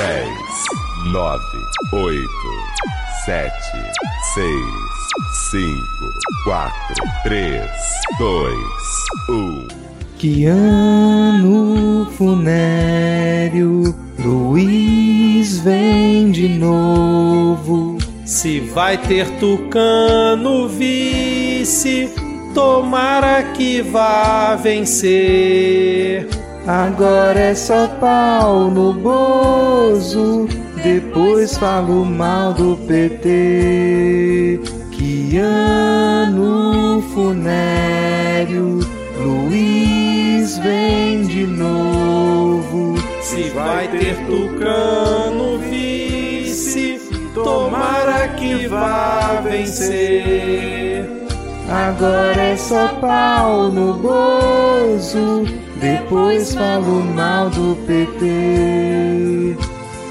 10, 9, 8, 7, 6, 5, 4, 3, 2, 1. Que ano funéreo, Luiz vem de novo. Se vai ter tucano vice, tomara que vá vencer. Agora é só pau no bozo, depois falo mal do PT. Que ano funéreo, Luiz vem de novo. Se vai ter tucano vice, tomara que vá vencer. Agora é só pau no bozo, depois falo mal do PT.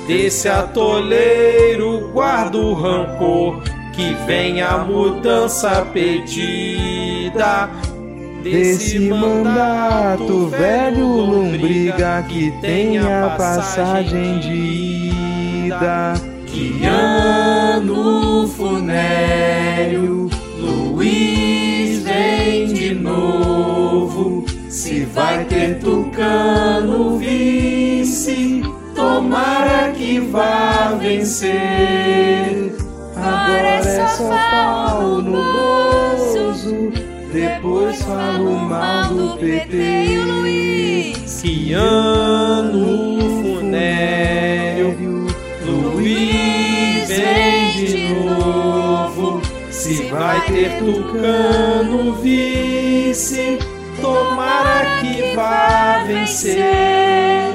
Desse atoleiro guarda o rancor, que vem a mudança pedida. Desse mandato velho lombriga que tenha passagem de ida. Que ano funéreo, vai ter tucano vice, tomara que vá vencer. Agora é só pau no bozo, depois falo mal do PT. e o Luiz. Que ano funéreo, Luiz vem de novo. Se vai ter tucano vice, tomara que vá vencer.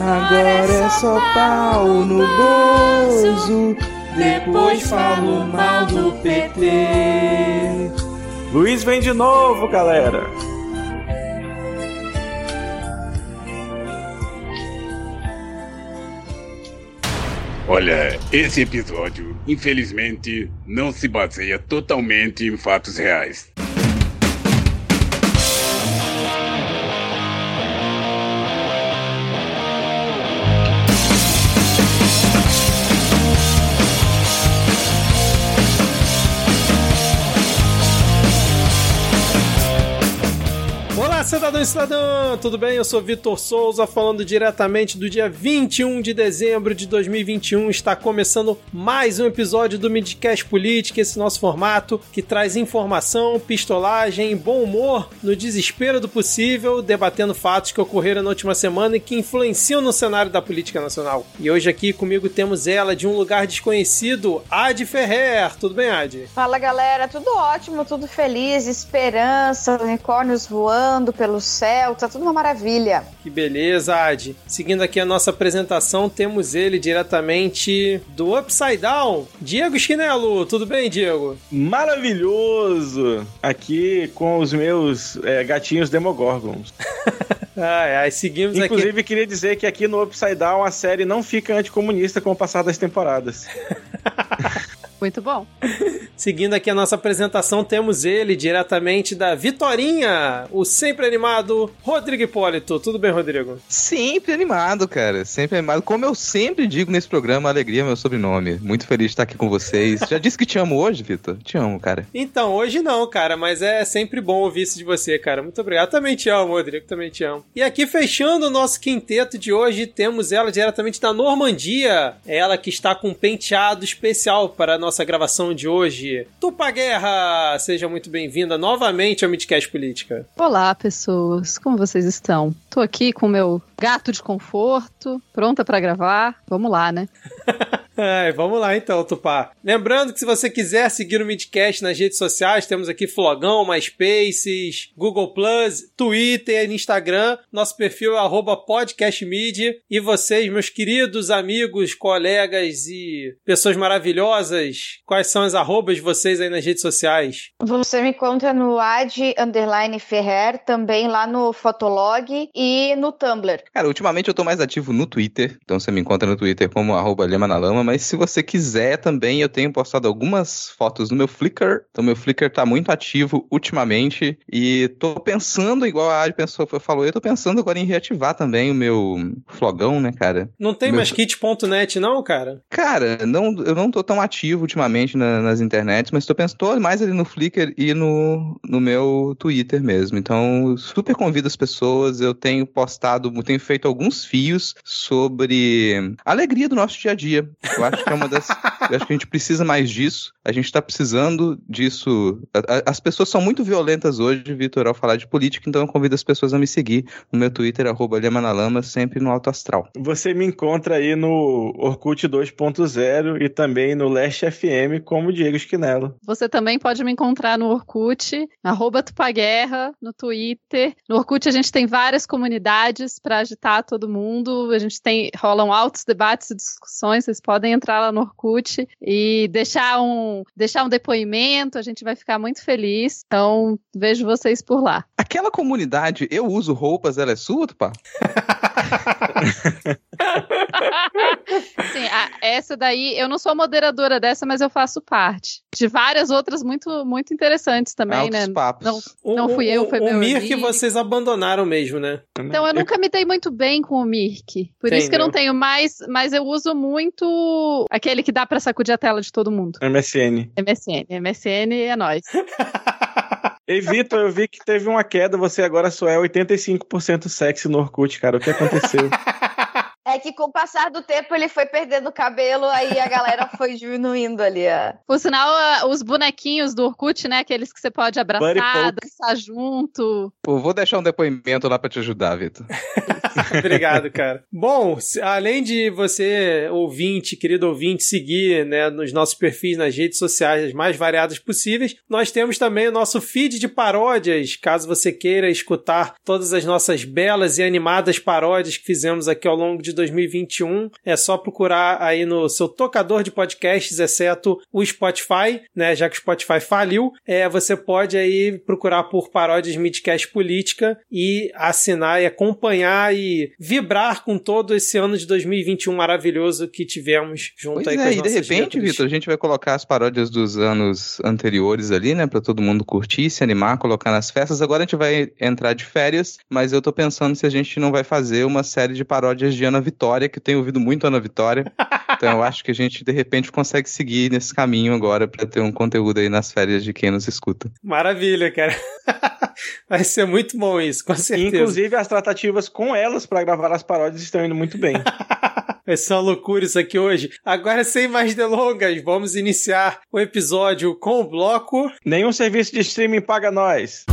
Agora é só pau no bozo, Depois falo mal do PT. Luiz vem de novo, galera. Olha, esse episódio, infelizmente, não se baseia totalmente em fatos reais. Olá, cidadão e cidadã! Tudo bem? Eu sou Vitor Souza, falando diretamente do dia 21 de dezembro de 2021. Está começando mais um episódio do Midcast Política, esse nosso formato que traz informação, pistolagem bom humor no desespero do possível, debatendo fatos que ocorreram na última semana e que influenciam no cenário da política nacional. E hoje aqui comigo temos ela de um lugar desconhecido, Ad Ferrer. Tudo bem, Ad? Fala galera, tudo ótimo, tudo feliz, esperança, unicórnios voando pelo céu, tá tudo uma maravilha. Que beleza, Ad. Seguindo aqui a nossa apresentação, temos ele diretamente do Upside Down, Diego Chinelo. Tudo bem, Diego? Maravilhoso! Aqui com os meus é, gatinhos Demogorgons. Ai, ai, seguimos aqui. Inclusive, queria dizer que aqui no Upside Down a série não fica anticomunista com o passar das temporadas. Muito bom. Seguindo aqui a nossa apresentação, temos ele diretamente da Vitorinha, o sempre animado Rodrigo Hipólito. Tudo bem, Rodrigo? Sempre animado, cara. Sempre animado. Como eu sempre digo nesse programa, alegria é meu sobrenome. Muito feliz de estar aqui com vocês. Já disse que te amo hoje, Vitor? Te amo, cara. Então, hoje não, cara, mas é sempre bom ouvir isso de você, cara. Muito obrigado. Também te amo, Rodrigo. Também te amo. E aqui, fechando o nosso quinteto de hoje, temos ela diretamente da Normandia. Ela que está com um penteado especial para a nossa gravação de hoje. Tupa Guerra! Seja muito bem-vinda novamente ao Midcast Política. Olá, pessoas. Como vocês estão? Tô aqui com o meu gato de conforto, pronta pra gravar. Vamos lá, né? Ai, vamos lá então, Tupá. Lembrando que se você quiser seguir o Midcast nas redes sociais, temos aqui Flogão, MySpaces, Google Plus, Twitter, Instagram. Nosso perfil é arroba podcastmedia. E vocês, meus queridos amigos, colegas e pessoas maravilhosas, quais são as arrobas de vocês aí nas redes sociais? Você me encontra no ad underline Ferrer, também lá no Fotolog e no Tumblr. Cara, ultimamente eu tô mais ativo no Twitter. Então você me encontra no Twitter como arroba Lema na Lama, mas se você quiser também, eu tenho postado algumas fotos no meu Flickr. Então, meu Flickr tá muito ativo ultimamente. E tô pensando, igual a Ari pensou, falou, eu tô pensando agora em reativar também o meu flogão, né, cara? Não tem Meu- mais kit.net, não, cara? Cara, não, eu não tô tão ativo ultimamente na- nas internets, mas tô pensando tô mais ali no Flickr e no, no meu Twitter mesmo. Então, super convido as pessoas. Eu tenho postado, tenho feito alguns fios sobre a alegria do nosso dia a dia. Eu acho que é uma das. eu acho que a gente precisa mais disso. A gente tá precisando disso. As pessoas são muito violentas hoje, Vitor, ao falar de política, então eu convido as pessoas a me seguir no meu Twitter, arroba Lemanalama, sempre no Alto Astral. Você me encontra aí no Orkut 2.0 e também no Leste FM como Diego Esquinelo. Você também pode me encontrar no Orkut, arroba Tupaguerra, no Twitter. No Orkut a gente tem várias comunidades para agitar todo mundo. A gente tem rolam altos debates e discussões. Vocês podem entrar lá no Orkut e deixar um deixar um depoimento. A gente vai ficar muito feliz. Então vejo vocês por lá. Aquela comunidade, eu uso roupas, ela é sua, Tupá? Sim, a- essa daí eu não sou moderadora dessa, mas eu faço parte de várias outras muito muito interessantes também, Altos né? papos. Não, O, Não fui o- eu, foi o, meu o Mir que amigo. vocês abandonaram mesmo, né? Então eu nunca me dei muito bem com o Mirk. Por isso que eu não Entendeu. tenho mais, mas eu uso muito aquele que dá pra sacudir a tela de todo mundo. MSN. MSN. MSN é nóis. Ei, Vitor, eu vi que teve uma queda, você agora só é 85% sexy no Orkut, cara. O que aconteceu? É que com o passar do tempo ele foi perdendo o cabelo, aí a galera foi diminuindo ali. A... Por sinal, os bonequinhos do Orkut, né? Aqueles que você pode abraçar, dançar junto. Pô, vou deixar um depoimento lá pra te ajudar, Vitor. Obrigado, cara. Bom, além de você, ouvinte, querido ouvinte, seguir né, nos nossos perfis nas redes sociais as mais variadas possíveis, nós temos também o nosso feed de paródias. Caso você queira escutar todas as nossas belas e animadas paródias que fizemos aqui ao longo de 2021, é só procurar aí no seu tocador de podcasts, exceto o Spotify, né? Já que o Spotify faliu, é, você pode aí procurar por paródias Midcast Política e assinar e acompanhar e vibrar com todo esse ano de 2021 maravilhoso que tivemos junto Pois aí com é, as e de repente. Vitor, a gente vai colocar as paródias dos anos anteriores ali, né? Pra todo mundo curtir, se animar, colocar nas festas. Agora a gente vai entrar de férias, mas eu tô pensando se a gente não vai fazer uma série de paródias de Ana Vitória, que eu tenho ouvido muito Ana Vitória. Então eu acho que a gente, de repente, consegue seguir nesse caminho agora pra ter um conteúdo aí nas férias de quem nos escuta. Maravilha, cara. Vai ser muito bom isso, com certeza. Inclusive, as tratativas com elas pra gravar as paródias estão indo muito bem. Vai ser uma loucura isso aqui hoje. Agora, sem mais delongas, vamos iniciar o episódio com o bloco. Nenhum serviço de streaming paga nós.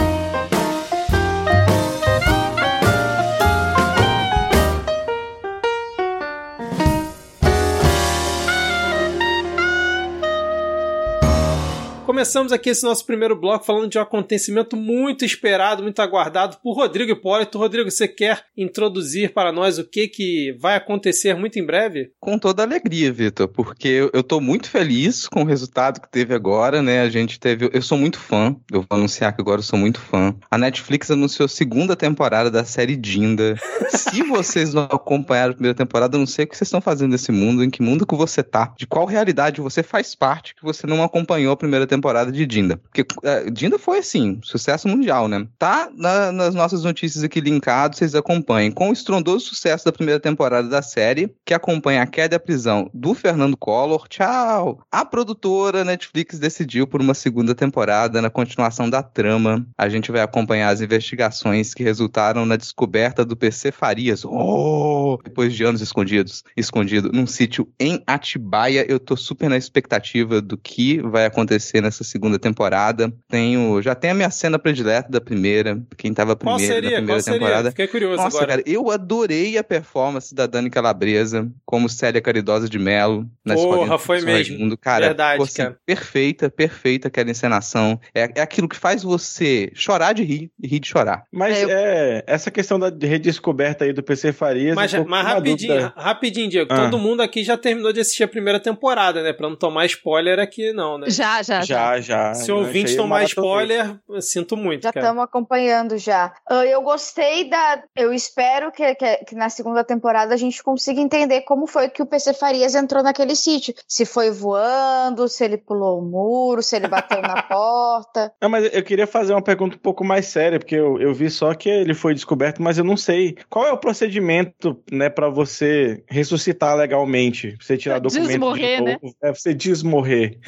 Começamos aqui esse nosso primeiro bloco falando de um acontecimento muito esperado, muito aguardado por Rodrigo Hipólito. Rodrigo, você quer introduzir para nós o que, que vai acontecer muito em breve? Com toda alegria, Vitor, porque eu, tô muito feliz com o resultado que teve agora, né? A gente teve. Eu sou muito fã, eu vou anunciar que agora eu sou muito fã. A Netflix anunciou a segunda temporada da série Dinda. Se vocês não acompanharam a primeira temporada, eu não sei o que vocês estão fazendo nesse mundo, em que mundo que você tá, de qual realidade você faz parte que você não acompanhou a primeira temporada de Dinda. Porque é, Dinda foi assim, sucesso mundial, né? Tá na- nas nossas notícias aqui linkado, vocês acompanhem. Com o estrondoso sucesso da primeira temporada da série, que acompanha a queda a prisão do Fernando Collor. Tchau! A produtora Netflix decidiu por uma segunda temporada, na continuação da trama. A gente vai acompanhar as investigações que resultaram na descoberta do PC Farias. Oh! Depois de anos escondidos, escondido num sítio em Atibaia. Eu tô super na expectativa do que vai acontecer nessa segunda temporada. Tenho, já tem a minha cena predileta da primeira, quem tava Qual primeiro da seria? primeira Qual seria? temporada. Fiquei curioso Nossa, agora. cara, eu adorei a performance da Dani Calabresa como Célia Caridosa de Mello na Porra, foi mesmo. Raimundo. Cara, Verdade, assim, cara. perfeita, perfeita aquela encenação. É, é aquilo que faz você chorar de rir e rir de chorar. Mas É, eu- é, essa questão da redescoberta aí do PC Farias. Mas, com mas rapidinho, dúvida. rapidinho, Diego. Ah. Todo mundo aqui já terminou de assistir a primeira temporada, né? Pra não tomar spoiler aqui, não, né? Já, já, já. Já, já. Se Eu ouvintes achei tomar spoiler, sinto muito, Já estamos acompanhando já. Ah, Eu gostei da. Eu espero que, que, que na segunda temporada a gente consiga entender como foi que o PC Farias entrou naquele sítio. Se foi voando, se ele pulou o muro, se ele bateu na porta. Não, mas eu queria fazer uma pergunta um pouco mais séria, porque eu, eu vi só que ele foi descoberto, mas eu não sei. Qual é o procedimento, né, pra você ressuscitar legalmente? Pra você tirar documento Desmorrer, de né? É, pra você desmorrer.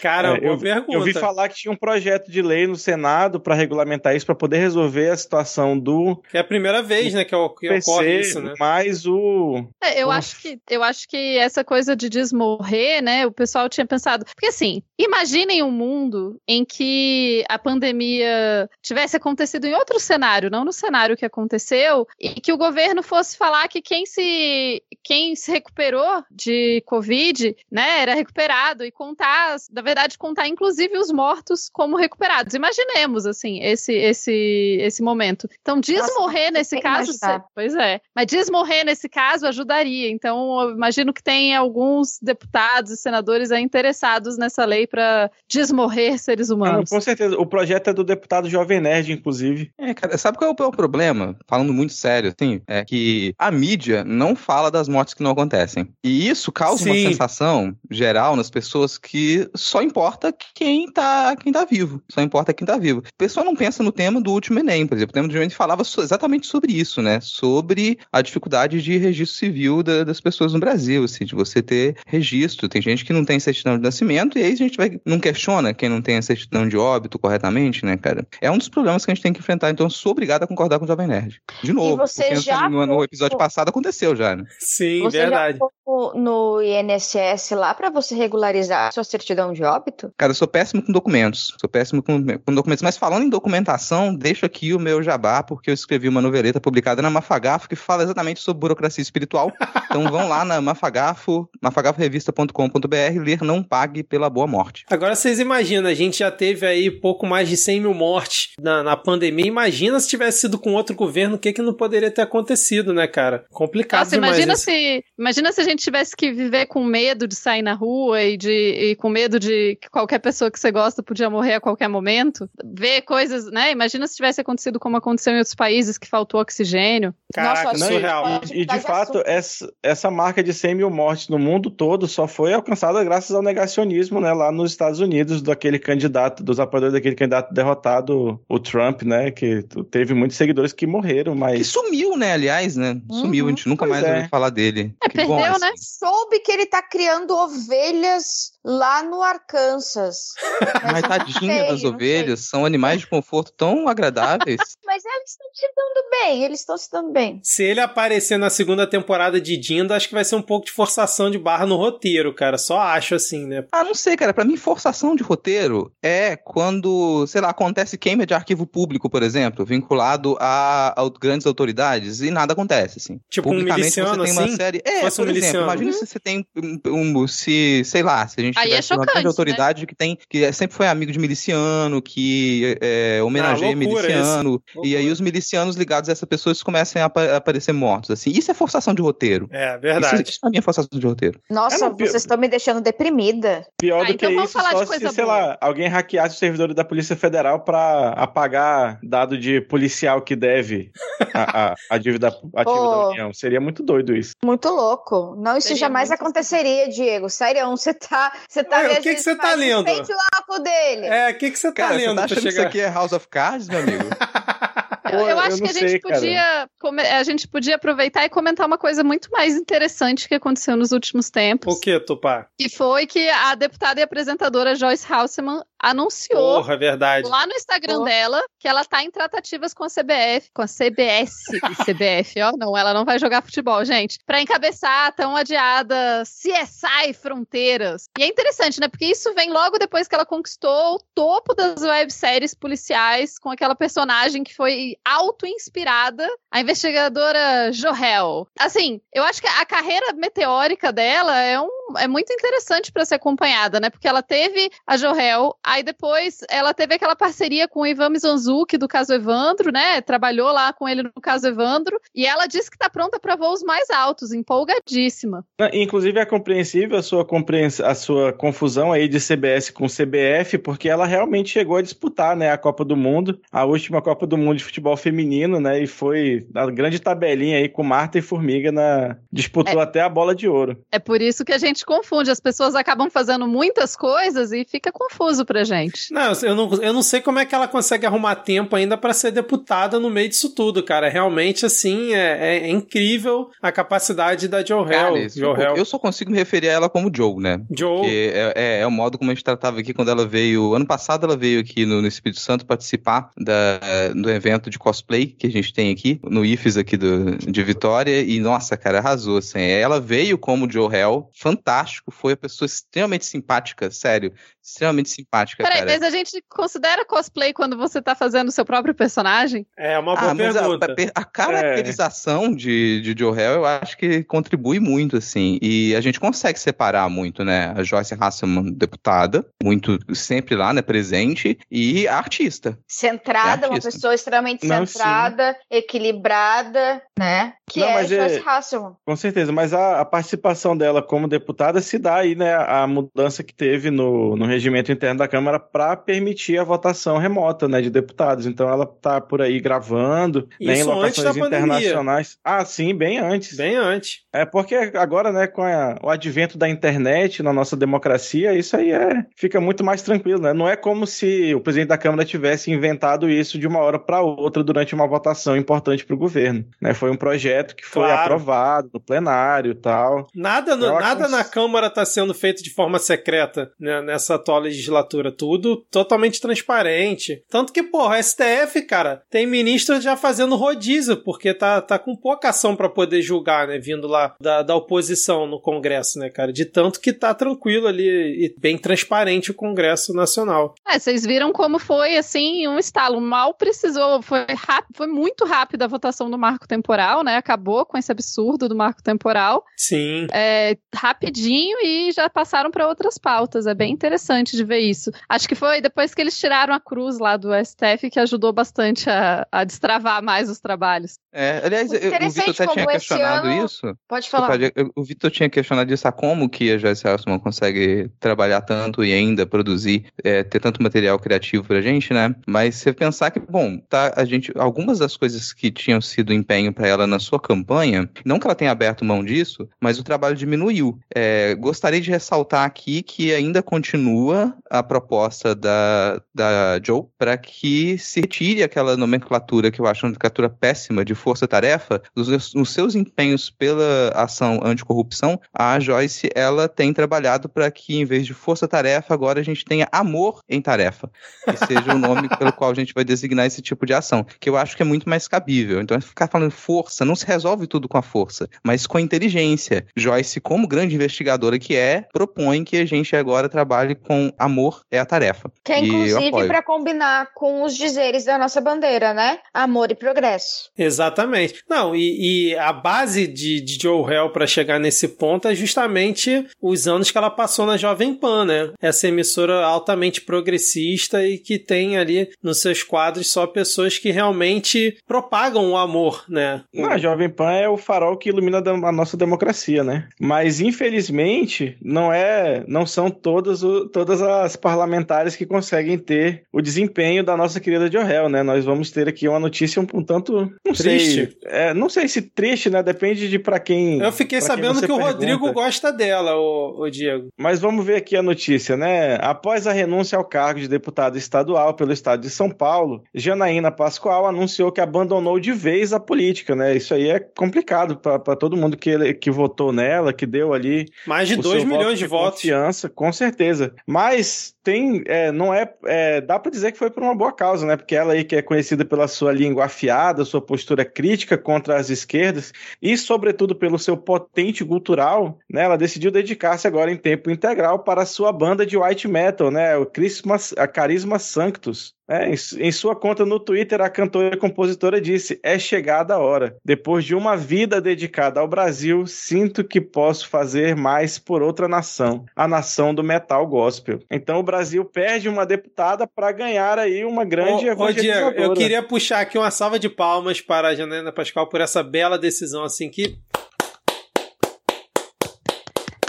Cara, É, eu, pergunta. eu vi falar que tinha um projeto de lei no Senado pra regulamentar isso, pra poder resolver a situação do Que é a primeira vez, né, que, o- que ocorre PC, isso, né? mais o... É, eu acho que eu acho que essa coisa de desmorrer, né? O pessoal tinha pensado, porque assim, imaginem um mundo em que a pandemia tivesse acontecido em outro cenário, não no cenário que aconteceu, e que o governo fosse falar que quem se quem se recuperou de covid, né, era recuperado e contar, na verdade, contar inclusive os mortos como recuperados. Imaginemos assim esse esse esse momento. Então desmorrer Nossa, nesse caso, imaginar. Pois é. Mas desmorrer nesse caso ajudaria. Então, eu imagino que tem alguns deputados e senadores aí interessados nessa lei para desmorrer seres Ah, humanos. com certeza, o projeto é do deputado Jovem Nerd, inclusive. É, cara, sabe qual é o problema? Falando muito sério, assim, é que a mídia não fala das mortes que não acontecem. E isso causa uma Sim. sensação geral nas pessoas que só importa quem tá, quem tá vivo. Só importa quem tá vivo. O pessoal não pensa no tema do último Enem, por exemplo. O tema do Enem falava exatamente sobre isso, né? Sobre a dificuldade de registro civil da- das pessoas no Brasil, assim, de você ter registro. Tem gente que não tem certidão de nascimento e aí a gente vai, não questiona quem não tem a certidão de óbito corretamente, né, cara? É um dos problemas que a gente tem que enfrentar, então eu sou obrigado a concordar com o Jovem Nerd. De novo, você já no, no episódio passado aconteceu já, né? Sim, Você verdade. já no INSS lá para você regularizar a sua certidão de óbito? Cara, eu sou péssimo com documentos. Sou péssimo com, com documentos. Mas falando em documentação, deixo aqui o meu jabá, porque eu escrevi uma noveleta publicada na Mafagafo que fala exatamente sobre burocracia espiritual. Então vão lá na Mafagafo, mafagaforevista.com.br, ler Não Pague pela Boa Morte. Agora vocês imaginam, a gente já teve aí pouco mais de 100 mil mortes na, na pandemia. Imagina se tivesse sido com outro governo, o que que não poderia ter acontecido, né, cara? Complicado Nossa, demais imagina isso. se, imagina se a gente tivesse que viver com medo de sair na rua e, de, e com medo de que qualquer pessoa que você gosta podia morrer a qualquer momento. Ver coisas, né? Imagina se tivesse acontecido como aconteceu em outros países, que faltou oxigênio. Caraca, Nossa, Não, e- surreal. E, e de de fato, assunto. essa, essa marca de 100 mil mortes no mundo todo só foi alcançada graças ao negacionismo, né, lá nos Estados Unidos, daquele candidato, dos apoiadores daquele candidato derrotado, o Trump, né, que teve muitos seguidores que morreram, Que mas... sumiu, né, aliás, né? Sumiu, a gente nunca Pois mais é. ouviu falar dele. É, Que perdeu, bom, né? assim. Soube que ele tá criando ovelhas lá no Arkansas. Mas não tadinha das ovelhas, são animais de conforto tão agradáveis. Mas eles estão se dando bem, eles estão se dando bem. Se ele aparecer na segunda temporada de Dinda, acho que vai ser um pouco de forçação de barra no roteiro, cara. Só acho assim, né? Ah, não sei, cara. Pra mim, forçação de roteiro é quando, sei lá, acontece queima de arquivo público, por exemplo, vinculado a, a grandes autoridades e nada acontece, assim. Tipo um Publicamente miliciano, você tem uma assim? série. É, Fosse por um exemplo, miliciano. imagina se você tem um, um- se, sei lá, se a gente Aí é tivesse uma chocante, grande né? autoridade que tem, que é- sempre foi amigo de miliciano, que é, homenageia Ah, miliciano, isso. e aí os milicianos ligados a essa pessoa comecem a apa- aparecer mortos, assim. Isso é forçação de roteiro. É, Isso, verdade. isso mim é forçação de roteiro. Nossa, É, não, vocês estão me deixando deprimida. Pior Ah, do então que isso, falar de só se, coisa sei boa. lá, alguém hackeasse os servidores da Polícia Federal pra apagar dado de policial que deve a, a, a dívida ativa da. União. Seria muito doido isso. Muito louco. Não, isso Seria jamais aconteceria, Diego. Sério, você tá. Você tá Ué, o que que você tá lendo? Sente o dele. É, o que, que você tá Cara, lendo você tá achando que isso chegar? aqui é House of Cards, meu amigo? Eu, eu acho eu que a gente sei, podia come- a gente podia aproveitar e comentar uma coisa muito mais interessante que aconteceu nos últimos tempos. O que, Tupá? Que foi que a deputada e apresentadora Joyce Hauseman anunciou Porra, é verdade. lá no Instagram Oh. dela que ela tá em tratativas com a CBF, com a CBS e CBF, ó, não, ela não vai jogar futebol, gente, Pra encabeçar a tão adiada CSI Fronteiras. E é interessante, né? Porque isso vem logo depois que ela conquistou o topo das webséries policiais com aquela personagem que foi auto-inspirada, a investigadora Johel. Assim, eu acho que a carreira meteórica dela é um, é muito interessante para ser acompanhada, né? Porque ela teve a Jorel, aí depois ela teve aquela parceria com o Ivan Mizanzuki do caso Evandro, né? Trabalhou lá com ele no caso Evandro, e ela disse que tá pronta para voos mais altos, empolgadíssima. Inclusive é compreensível a sua, compreens... a sua confusão aí de CBS com CBF, porque ela realmente chegou a disputar, né, a Copa do Mundo, a última Copa do Mundo de futebol feminino, né, e foi a grande tabelinha aí com Marta e Formiga na disputou é, até a bola de ouro. É por isso que a gente confunde, as pessoas acabam fazendo muitas coisas e fica confuso pra gente. Não, eu não, eu não sei como é que ela consegue arrumar tempo ainda para ser deputada no meio disso tudo, cara. Realmente, assim, é, é incrível a capacidade da Joe Hell. Eu, eu só consigo me referir a ela como Joe, né? Joe. Porque é, é, é, o modo como a gente tratava aqui quando ela veio. Ano passado ela veio aqui no, no Espírito Santo participar da, do evento de cosplay que a gente tem aqui, no IFES aqui do, de Vitória. E, nossa, cara, arrasou, assim. Ela veio como Joe Hell, fantástico, foi uma pessoa extremamente simpática, sério extremamente simpática, Peraí, cara. mas a gente considera cosplay quando você tá fazendo o seu próprio personagem? É uma boa ah, pergunta. A, a, caracterização é. de, de Joe Hell eu acho que contribui muito, assim. E a gente consegue separar muito, né? A Joyce Hasselman, deputada, muito sempre lá, né? Presente, e a artista. Centrada, é artista. uma pessoa extremamente Não, centrada, sim. equilibrada, né? Que Não, é a Joyce é... Hasselman. Com certeza, mas a, a, participação dela como deputada se dá aí, né? A mudança que teve no, no regimento interno da Câmara para permitir a votação remota, né, de deputados. Então ela tá por aí gravando, né, em locações internacionais. Ah, sim, bem antes. Bem antes. É porque agora, né, com a, o advento da internet na nossa democracia, isso aí é fica muito mais tranquilo, né? Não é como se o presidente da Câmara tivesse inventado isso de uma hora para outra durante uma votação importante para o governo, né? Foi um projeto que foi claro. aprovado no plenário, tal. Nada, no, nada na Câmara está sendo feito de forma secreta né, nessa atual legislatura, tudo totalmente transparente. Tanto que, porra, STF, cara, tem ministro já fazendo rodízio, porque tá, tá com pouca ação para poder julgar, né? Vindo lá da, da oposição no Congresso, né, cara? De tanto que tá tranquilo ali e bem transparente o Congresso Nacional. É, vocês viram como foi, assim, um estalo. Mal precisou, foi, rápido, foi muito rápido a votação do marco temporal, né? Acabou com esse absurdo do marco temporal. Sim. É, rapidinho e já passaram para outras pautas. É bem interessante de ver isso. Acho que foi depois que eles tiraram a cruz lá do STF que ajudou bastante a, a destravar mais os trabalhos. É, aliás, o Vitor até tinha questionado ano... isso. Pode falar. O Vitor tinha questionado isso, a como que a Joyce Hasselman consegue trabalhar tanto e ainda produzir, é, ter tanto material criativo pra gente, né? Mas você pensar que, bom, tá, a gente, algumas das coisas que tinham sido empenho para ela na sua campanha, não que ela tenha aberto mão disso, mas o trabalho diminuiu. É, gostaria de ressaltar aqui que ainda continua continua a proposta da, da Joe para que se retire aquela nomenclatura que eu acho uma nomenclatura péssima de força-tarefa nos, nos, seus empenhos pela ação anticorrupção. A Joyce ela tem trabalhado para que em vez de força-tarefa agora a gente tenha amor em tarefa, que seja o nome pelo qual a gente vai designar esse tipo de ação, que eu acho que é muito mais cabível. Então ficar falando força não se resolve tudo com a força, mas com a inteligência. Joyce, como grande investigadora que é, propõe que a gente agora trabalhe com amor é a tarefa. Que é inclusive para combinar com os dizeres da nossa bandeira, né? Amor e progresso. Exatamente. Não, e, e a base de, de Joe Hell para chegar nesse ponto é justamente os anos que ela passou na Jovem Pan, né? Essa emissora altamente progressista e que tem ali nos seus quadros só pessoas que realmente propagam o amor, né? Não, a Jovem Pan é o farol que ilumina a nossa democracia, né? Mas infelizmente não é, não são todas o, todas as parlamentares que conseguem ter o desempenho da nossa querida Johel, né? Nós vamos ter aqui uma notícia um, um tanto, não triste. sei, é, não sei se triste, né? Depende de para quem. Eu fiquei sabendo que o pergunta. Rodrigo gosta dela, o, o Diego. Mas vamos ver aqui a notícia, né? Após a renúncia ao cargo de deputado estadual pelo estado de São Paulo, Janaína Pascoal anunciou que abandonou de vez a política, né? Isso aí é complicado para todo mundo que, que votou nela, que deu ali mais de 2 milhões de, de votos. Confiança, com certeza. Mas tem, é, não é, é dá para dizer que foi por uma boa causa, né? Porque ela aí que é conhecida pela sua língua afiada, sua postura crítica contra as esquerdas e, sobretudo, pelo seu potente cultural, né? Ela decidiu dedicar-se agora em tempo integral para a sua banda de white metal, né? O Christmas, a Carisma Sanctus. É, em, em sua conta no Twitter, a cantora e compositora disse: É chegada a hora. Depois de uma vida dedicada ao Brasil, sinto que posso fazer mais por outra nação, a nação do metal gospel. Então o Brasil perde uma deputada para ganhar aí uma grande Ô, ô, Diego, eu queria puxar aqui uma salva de palmas para a Janaína Pascoal por essa bela decisão, assim, que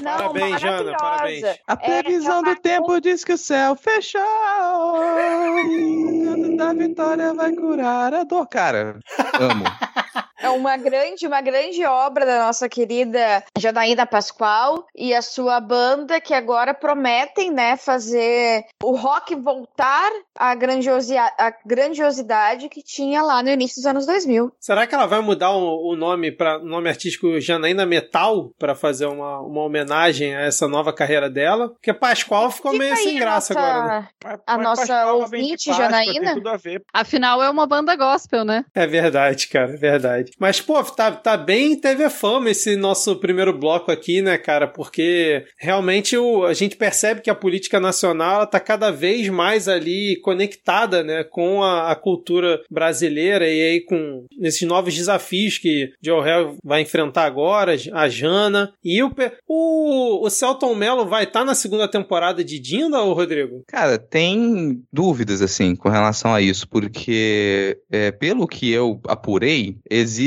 Não, Parabéns, Jana, parabéns. A previsão é do tempo diz que o céu fechou. O canto da vitória vai curar a dor. Cara, amo. É uma grande, uma grande obra da nossa querida Janaína Pascoal e a sua banda que agora prometem, né, fazer o rock voltar à, grandiosi à grandiosidade que tinha lá no início dos anos 2000. Será que ela vai mudar o, o nome para nome artístico Janaína Metal para fazer uma, uma homenagem a essa nova carreira dela? Porque Pascoal ficou meio Fica aí sem graça nossa- agora. Né? A mas nossa Pascoal ouvinte, Páscoa, Janaína? Tem tudo a ver. Afinal, é uma banda gospel, né? É verdade, cara, é verdade. Mas, pô, tá, tá bem a fama esse nosso primeiro bloco aqui, né, cara? Porque realmente o, a gente percebe que a política nacional ela tá cada vez mais ali conectada, né, com a, a cultura brasileira e aí com esses novos desafios que Joe Hell vai enfrentar agora, a Jana. E o, o, o Celton Mello vai estar na segunda temporada de Dinda, ô Rodrigo? Cara, tem dúvidas, assim, com relação a isso, porque, é, pelo que eu apurei, existe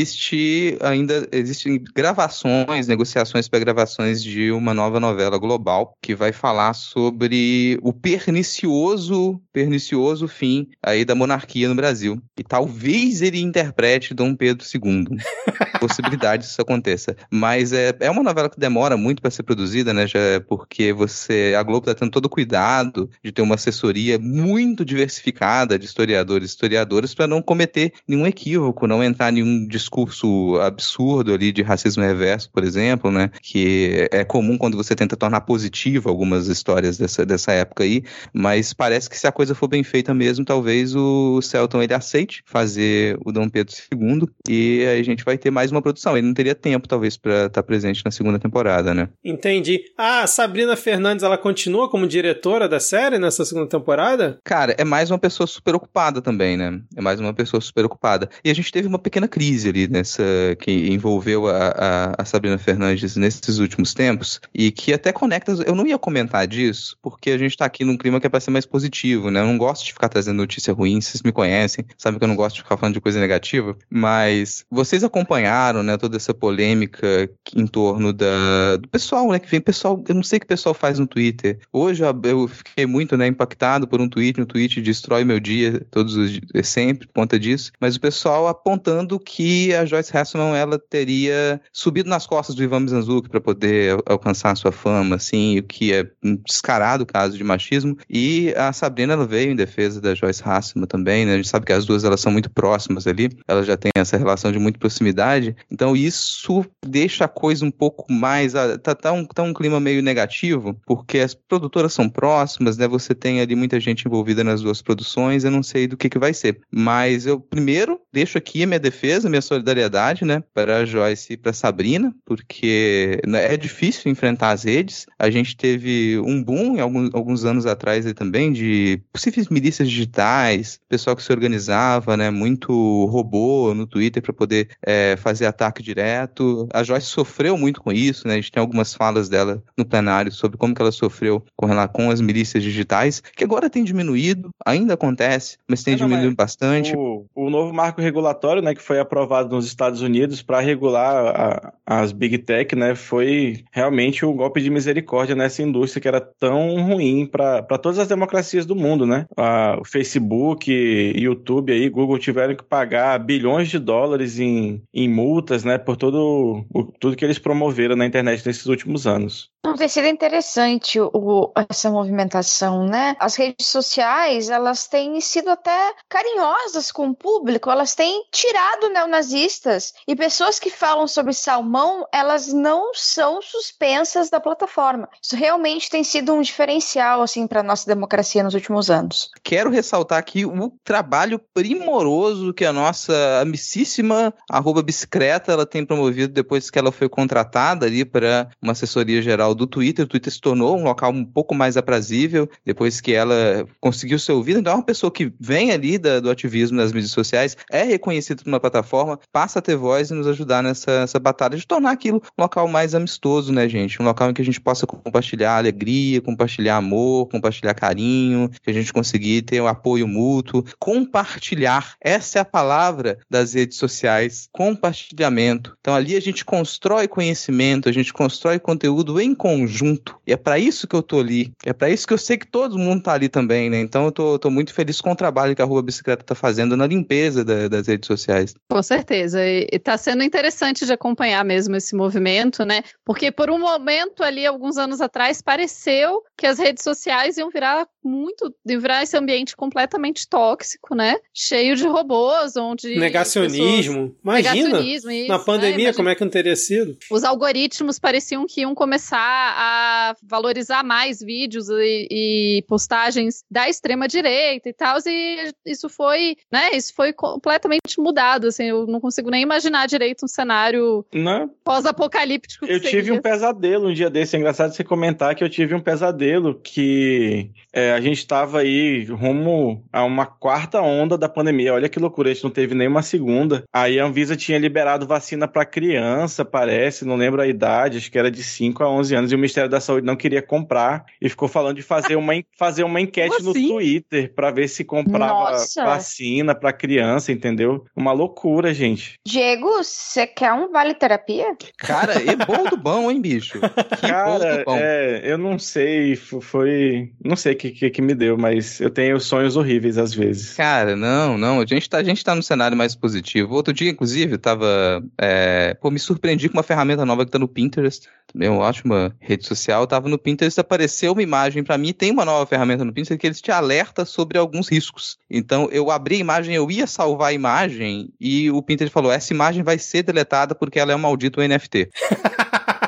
ainda, existem gravações, negociações para gravações de uma nova novela global que vai falar sobre o pernicioso, pernicioso fim aí da monarquia no Brasil. E talvez ele interprete Dom Pedro II. Possibilidade disso aconteça. Mas é, é uma novela que demora muito para ser produzida, né? Já porque você. A Globo tá tendo todo o cuidado de ter uma assessoria muito diversificada de historiadores e historiadoras para não cometer nenhum equívoco, não entrar em nenhum discurso absurdo ali de racismo reverso, por exemplo, né? Que é comum quando você tenta tornar positivo algumas histórias dessa, dessa época aí, mas parece que se a coisa for bem feita mesmo, talvez o Celton ele aceite fazer o Dom Pedro II e aí a gente vai ter mais uma produção. Ele não teria tempo, talvez, para estar presente na segunda temporada, né? Entendi. Ah, a Sabrina Fernandes, ela continua como diretora da série nessa segunda temporada? Cara, é mais uma pessoa super ocupada também, né? É mais uma pessoa super ocupada. E a gente teve uma pequena crise ali nessa que envolveu a, a, a Sabrina Fernandes nesses últimos tempos e que até conecta. Eu não ia comentar disso, porque a gente tá aqui num clima que é pra ser mais positivo, né? Eu não gosto de ficar trazendo notícia ruim, vocês me conhecem, sabem que eu não gosto de ficar falando de coisa negativa, mas vocês acompanharam, né, toda essa polêmica em torno da, do pessoal, né, que vem, pessoal, eu não sei o que o pessoal faz no Twitter. Hoje eu, fiquei muito, né, impactado por um tweet, um tweet destrói meu dia todos os sempre, por conta disso, mas o pessoal apontando que a Joyce Hasselman, ela teria subido nas costas do Ivan Mizanzuki para poder al- alcançar a sua fama, assim, o que é um descarado caso de machismo, e a Sabrina, ela veio em defesa da Joyce Hasselman também, né, a gente sabe que as duas, elas são muito próximas ali, elas já têm essa relação de muita proximidade, então isso deixa a coisa um pouco mais, ah, tá, tá, um, tá um clima meio negativo, porque as produtoras são próximas, né, você tem ali muita gente envolvida nas duas produções, eu não sei do que que vai ser, mas eu primeiro deixo aqui a minha defesa, minha solidariedade, né, para a Joyce e para a Sabrina, porque né, é difícil enfrentar as redes. A gente teve um boom alguns, alguns anos atrás aí também de possíveis milícias digitais, pessoal que se organizava, né, muito robô no Twitter para poder é, fazer ataque direto. A Joyce sofreu muito com isso, né? A gente tem algumas falas dela no plenário sobre como que ela sofreu com, rela- com as milícias digitais, que agora tem diminuído, ainda acontece, mas tem não, diminuído mas bastante. O, o novo marco regulatório, né, que foi aprovado nos Estados Unidos para regular a- as Big Tech, né, foi realmente um golpe de misericórdia nessa indústria que era tão ruim para todas as democracias do mundo, né? A- o Facebook, YouTube aí, Google tiveram que pagar bilhões de dólares em, em multas, né, por todo o, tudo que eles promoveram na internet nesses últimos anos. Não, tem sido interessante o, essa movimentação, né? As redes sociais, elas têm sido até carinhosas com o público, elas têm tirado neonazistas e pessoas que falam sobre salmão, elas não são suspensas da plataforma. Isso realmente tem sido um diferencial, assim, para nossa democracia nos últimos anos. Quero ressaltar aqui o trabalho primoroso que a nossa amicíssima arroba bicicleta ela tem promovido depois que ela foi contratada ali para uma assessoria geral do Twitter. O Twitter se tornou um local um pouco mais aprazível depois que ela conseguiu ser ouvida. Então, é uma pessoa que vem ali da, do ativismo nas mídias sociais, é reconhecida por uma plataforma, passa a ter voz e nos ajudar nessa batalha de tornar aquilo um local mais amistoso, né, gente? Um local em que a gente possa compartilhar alegria, compartilhar amor, compartilhar carinho, que a gente conseguir ter um apoio mútuo, compartilhar. Essa é a palavra das redes sociais, compartilhamento. Então ali a gente constrói conhecimento, a gente constrói conteúdo em conjunto. E é para isso que eu tô ali. É para isso que eu sei que todo mundo tá ali também, né? Então eu tô, tô muito feliz com o trabalho que a Rua Bicicleta tá fazendo na limpeza da, das redes sociais. Com certeza. E, e tá sendo interessante de acompanhar mesmo esse movimento, né? Porque por um momento ali, alguns anos atrás, pareceu que as redes sociais iam virar muito, iam virar esse ambiente completamente tóxico, né? Cheio de robôs, onde. Negacionismo. pessoas- Imagina. Negacionismo, isso, Na pandemia, né? como é que não teria sido? Os algoritmos pareciam que iam começar a valorizar mais vídeos e, e postagens da extrema direita e tal, e isso foi, né? Isso foi completamente mudado. Assim, eu não consigo nem imaginar direito um cenário Não, pós-apocalíptico. Eu tive seria. um pesadelo um dia desse. É engraçado você comentar que eu tive um pesadelo que é, a gente estava aí rumo a uma quarta onda da pandemia. Olha que loucura, a gente não teve nenhuma segunda. Aí a Anvisa tinha liberado vacina para criança, parece, não lembro a idade, acho que era de 5 a 11 anos, e o Ministério da Saúde não queria comprar e ficou falando de fazer uma, fazer uma enquete no assim? Twitter para ver se comprava Nossa. vacina para criança, entendeu? Uma loucura, gente. Diego, você quer um vale terapia? Cara, e bom do bom, hein, bicho? Que bom Cara, do bom. é, eu não sei, foi. Não sei o que, que, que me deu, mas eu tenho sonhos horríveis às vezes. Cara, não, não. A gente tá, a gente tá no cenário mais positivo. Outro dia, inclusive, eu tava. é, pô, me surpreendi com uma ferramenta nova que tá no Pinterest. Também é uma ótima rede social. Eu tava no Pinterest, apareceu uma imagem pra mim. Tem uma nova ferramenta no Pinterest que eles te alerta sobre alguns riscos. Então, eu abri a imagem, eu ia salvar a imagem e o Pinterest falou: essa imagem vai ser deletada porque ela é um maldito NFT.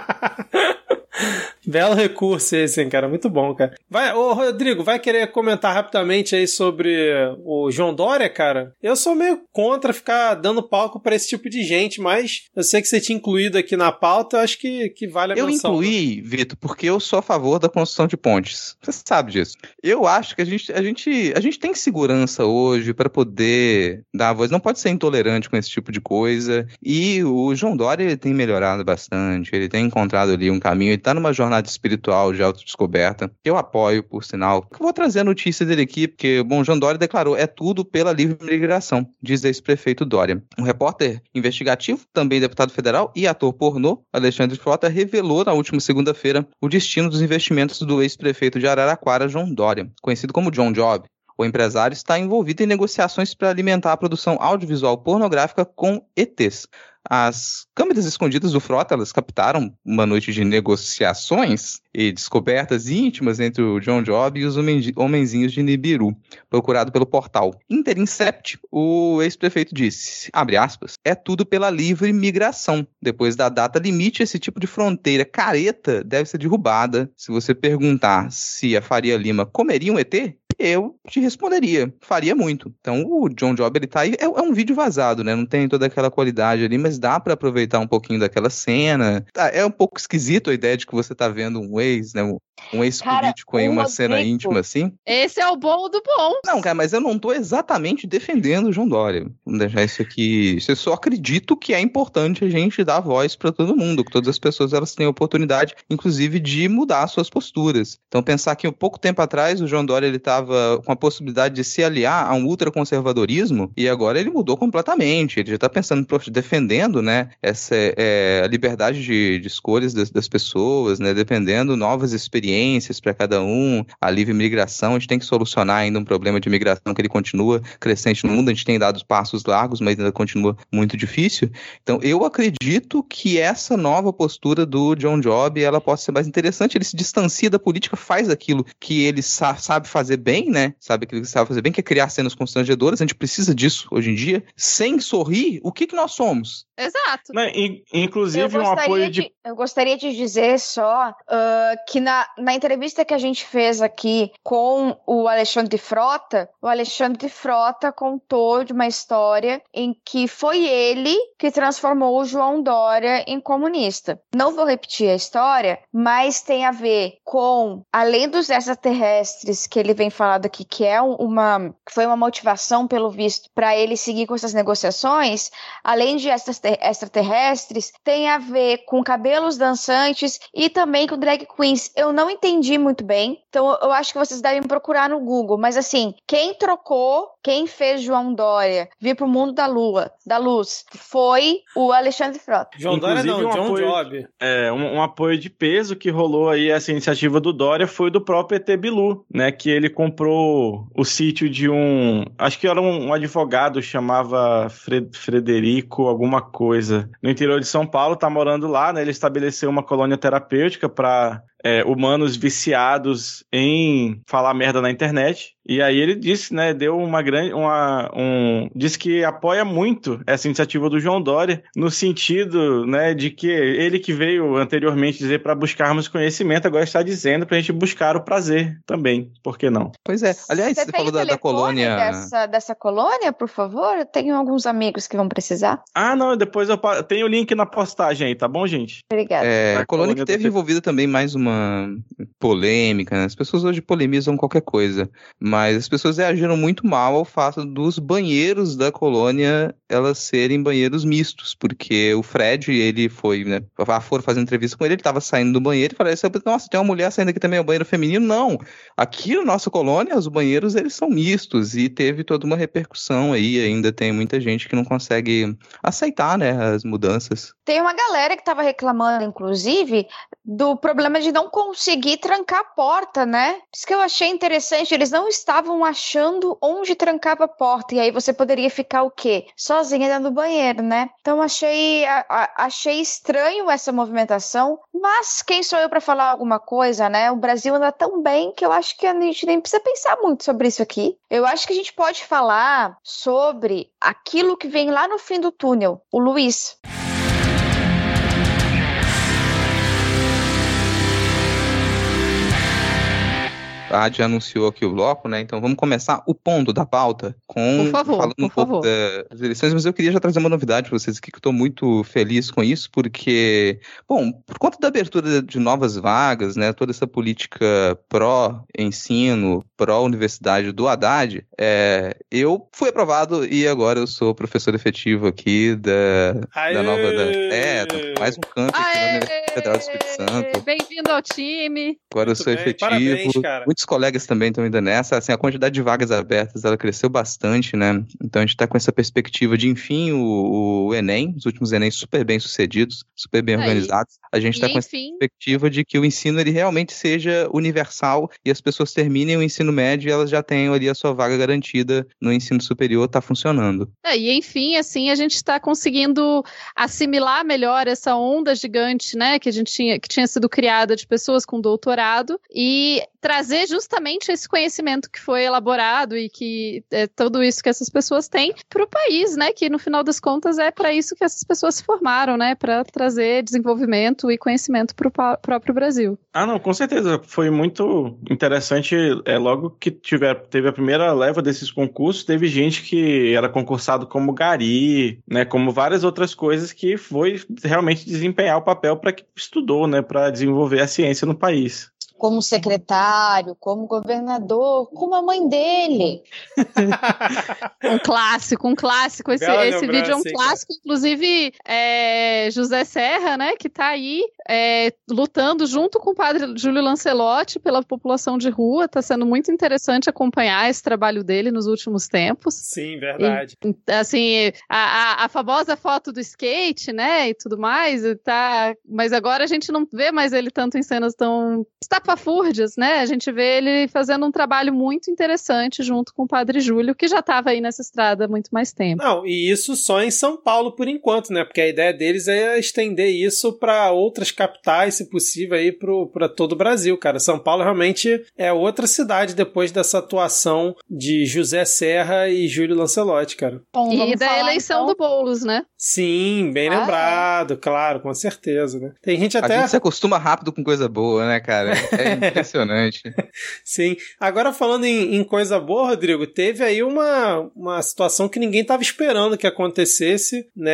Belo recurso esse, hein, cara. Muito bom, cara. Vai, ô Rodrigo, vai querer comentar rapidamente aí sobre o João Dória, cara? Eu sou meio contra ficar dando palco pra esse tipo de gente, mas eu sei que você tinha incluído aqui na pauta, eu acho que, que vale a Eu menção. incluí, Vitor, porque eu sou a favor da construção de pontes. Você sabe disso. Eu acho que a gente, a gente, a gente tem segurança hoje para poder dar a voz. Não pode ser intolerante com esse tipo de coisa. E o João Dória ele tem melhorado bastante. Ele tem encontrado ali um caminho. Ele tá numa jornada espiritual de autodescoberta. Eu apoio, por sinal. Vou trazer a notícia dele aqui, porque, bom, João Dória declarou: é tudo pela livre migração, diz ex-prefeito Dória. Um repórter investigativo, também deputado federal e ator pornô, Alexandre Frota, revelou na última segunda-feira o destino dos investimentos do ex-prefeito de Araraquara, João Dória, conhecido como John Job. O empresário está envolvido em negociações para alimentar a produção audiovisual pornográfica com ETs. As câmeras escondidas do Frota elas captaram uma noite de negociações e descobertas íntimas entre o John Job e os homen- homenzinhos de Nibiru, procurado pelo portal Interincept. O ex-prefeito disse, aspas, é tudo pela livre migração. Depois da data limite, esse tipo de fronteira careta deve ser derrubada. Se você perguntar se a Faria Lima comeria um ET, eu te responderia, faria muito. Então, o John Job, ele tá aí, é, é um vídeo vazado, né? Não tem toda aquela qualidade ali, mas dá pra aproveitar um pouquinho daquela cena. Tá, é um pouco esquisito a ideia de que você tá vendo um ex, né? Um, ex-político em uma cena Rodrigo- íntima assim. Esse é o bom do bom. Não, cara, mas eu não tô exatamente defendendo o João Dória. Vamos deixar isso aqui. Eu só acredito que é importante a gente dar voz pra todo mundo, que todas as pessoas elas têm a oportunidade, inclusive, de mudar suas posturas. Então, pensar que um pouco tempo atrás o João Dória ele tava com a possibilidade de se aliar a um ultraconservadorismo e agora ele mudou completamente. Ele já tá pensando, poxa, defendendo, né, essa é, a liberdade de, de escolhas das, das pessoas, né, dependendo novas experiências para cada um, a livre migração. A gente tem que solucionar ainda um problema de migração que ele continua crescente no mundo. A gente tem dado passos largos, mas ainda continua muito difícil. Então, eu acredito que essa nova postura do John Job ela possa ser mais interessante. Ele se distancia da política, faz aquilo que ele sa sabe fazer bem, né? Sabe aquilo que ele sabe fazer bem, que é criar cenas constrangedoras. A gente precisa disso hoje em dia. Sem sorrir, o que, que nós somos? Exato. In- Eu Inclusive um apoio de... de. eu gostaria de dizer só ah, que na, na entrevista que a gente fez aqui com o Alexandre Frota, o Alexandre Frota contou de uma história em que foi ele que transformou o João Dória em comunista. Não vou repetir a história, mas tem a ver com, além dos extraterrestres que ele vem falando aqui, que é uma, foi uma motivação, pelo visto, para ele seguir com essas negociações, além de extraterrestres, tem a ver com cabelos dançantes e também com drag queens. Eu não entendi muito bem, então eu acho que vocês devem procurar no Google, mas assim, quem trocou, quem fez João Dória vir pro mundo da lua, da luz, foi o Alexandre Frota. João Dória não, um John apoio, Job. É, um, um apoio de peso que rolou aí, essa iniciativa do Dória, foi do próprio ET Bilu, né, que ele comprou o sítio de um, acho que era um, um advogado, chamava Fred, Frederico alguma coisa, no interior de São Paulo, tá morando lá, né, ele estabeleceu uma colônia terapêutica para é, humanos viciados em falar merda na internet. E aí ele disse, né, deu uma grande, uma, um, disse que apoia muito essa iniciativa do João Dória no sentido, né, de que ele que veio anteriormente dizer para buscarmos conhecimento agora está dizendo para a gente buscar o prazer também, por que não? Pois é. Aliás, você, você falou da, da colônia. Dessa, dessa colônia, por favor? Eu tenho alguns amigos que vão precisar. Ah, não, depois eu tenho o link na postagem aí, tá bom, gente? Obrigada. É, a colônia, que teve envolvida também mais uma polêmica, né? As pessoas hoje polemizam qualquer coisa, mas as pessoas reagiram muito mal ao fato dos banheiros da colônia elas serem banheiros mistos, porque o Fred, ele foi, né, foram fazer entrevista com ele, ele tava saindo do banheiro e falaram assim, nossa, tem uma mulher saindo aqui também, é um banheiro feminino? Não, aqui na nossa colônia, os banheiros, eles são mistos, e teve toda uma repercussão aí, ainda tem muita gente que não consegue aceitar, né, as mudanças. Tem uma galera que tava reclamando, inclusive, do problema de não conseguir trancar a porta, né? Isso que eu achei interessante, eles não estavam achando onde trancava a porta, e aí você poderia ficar o quê? Sozinha dentro do banheiro, né? Então achei, a- a- achei estranho essa movimentação, mas quem sou eu para falar alguma coisa, né? O Brasil anda tão bem que eu acho que a gente nem precisa pensar muito sobre isso aqui. Eu acho que a gente pode falar sobre aquilo que vem lá no fim do túnel, o Luiz. A Adi anunciou aqui o bloco, né? Então vamos começar o ponto da pauta com Por favor, falando por um pouco favor. das eleições, mas eu queria já trazer uma novidade para vocês aqui, que eu estou muito feliz com isso, porque, bom, por conta da abertura de novas vagas, né? Toda essa política pró-ensino, pró-universidade do Haddad, é, eu fui aprovado e agora eu sou professor efetivo aqui da, da nova. Da, é, do- mais um canto aqui na Universidade Federal do Espírito Santo. Bem-vindo ao time. Agora eu sou bem, efetivo. parabéns, cara. Muitos colegas também estão indo nessa. Assim, a quantidade de vagas abertas ela cresceu bastante, né? Então a gente está com essa perspectiva de, enfim, o, o Enem, os últimos Enem super bem sucedidos, super bem Aí. organizados. A gente está com essa perspectiva de que o ensino ele realmente seja universal e as pessoas terminem o ensino médio e elas já tenham ali a sua vaga garantida no ensino superior, está funcionando. É, e enfim, assim, a gente está conseguindo assimilar melhor essa onda gigante, né, que a gente tinha, que tinha sido criada de pessoas com doutorado e trazer justamente esse conhecimento que foi elaborado e que é tudo isso que essas pessoas têm para o país, né, que no final das contas é para isso que essas pessoas se formaram, né, para trazer desenvolvimento e conhecimento para o próprio Brasil. Ah, não, com certeza. Foi muito interessante. É, logo que tiver, teve a primeira leva desses concursos, teve gente que era concursado como gari, né? Como várias outras coisas que foi realmente desempenhar o papel para que estudou, né? Para desenvolver a ciência no país. Como secretário, como governador, como a mãe dele. Um clássico, um clássico. Esse, esse vídeo é um clássico. Inclusive, é, José Serra, né, que tá aí é, lutando junto com o padre Júlio Lancelotti pela população de rua. Tá sendo muito interessante acompanhar esse trabalho dele nos últimos tempos. Sim, verdade. Assim, a, a, a famosa foto do skate, né, e tudo mais, e tá, mas agora a gente não vê mais ele tanto em cenas tão estapafúrdias, né? A gente vê ele fazendo um trabalho muito interessante junto com o Padre Júlio, que já estava aí nessa estrada há muito mais tempo. Não, e isso só em São Paulo por enquanto, né? Porque a ideia deles é estender isso para outras capitais, se possível, aí para todo o Brasil, cara. São Paulo realmente é outra cidade depois dessa atuação de José Serra e Júlio Lancelotti, cara. Bom, E da falar, eleição então. do Boulos, né? Sim, bem Ah, é? lembrado, claro, com certeza, né? Tem gente A até. gente se acostuma rápido com coisa boa, né, cara? É impressionante. Sim. Agora falando em, em, coisa boa, Rodrigo, teve aí uma, uma situação que ninguém estava esperando que acontecesse, né?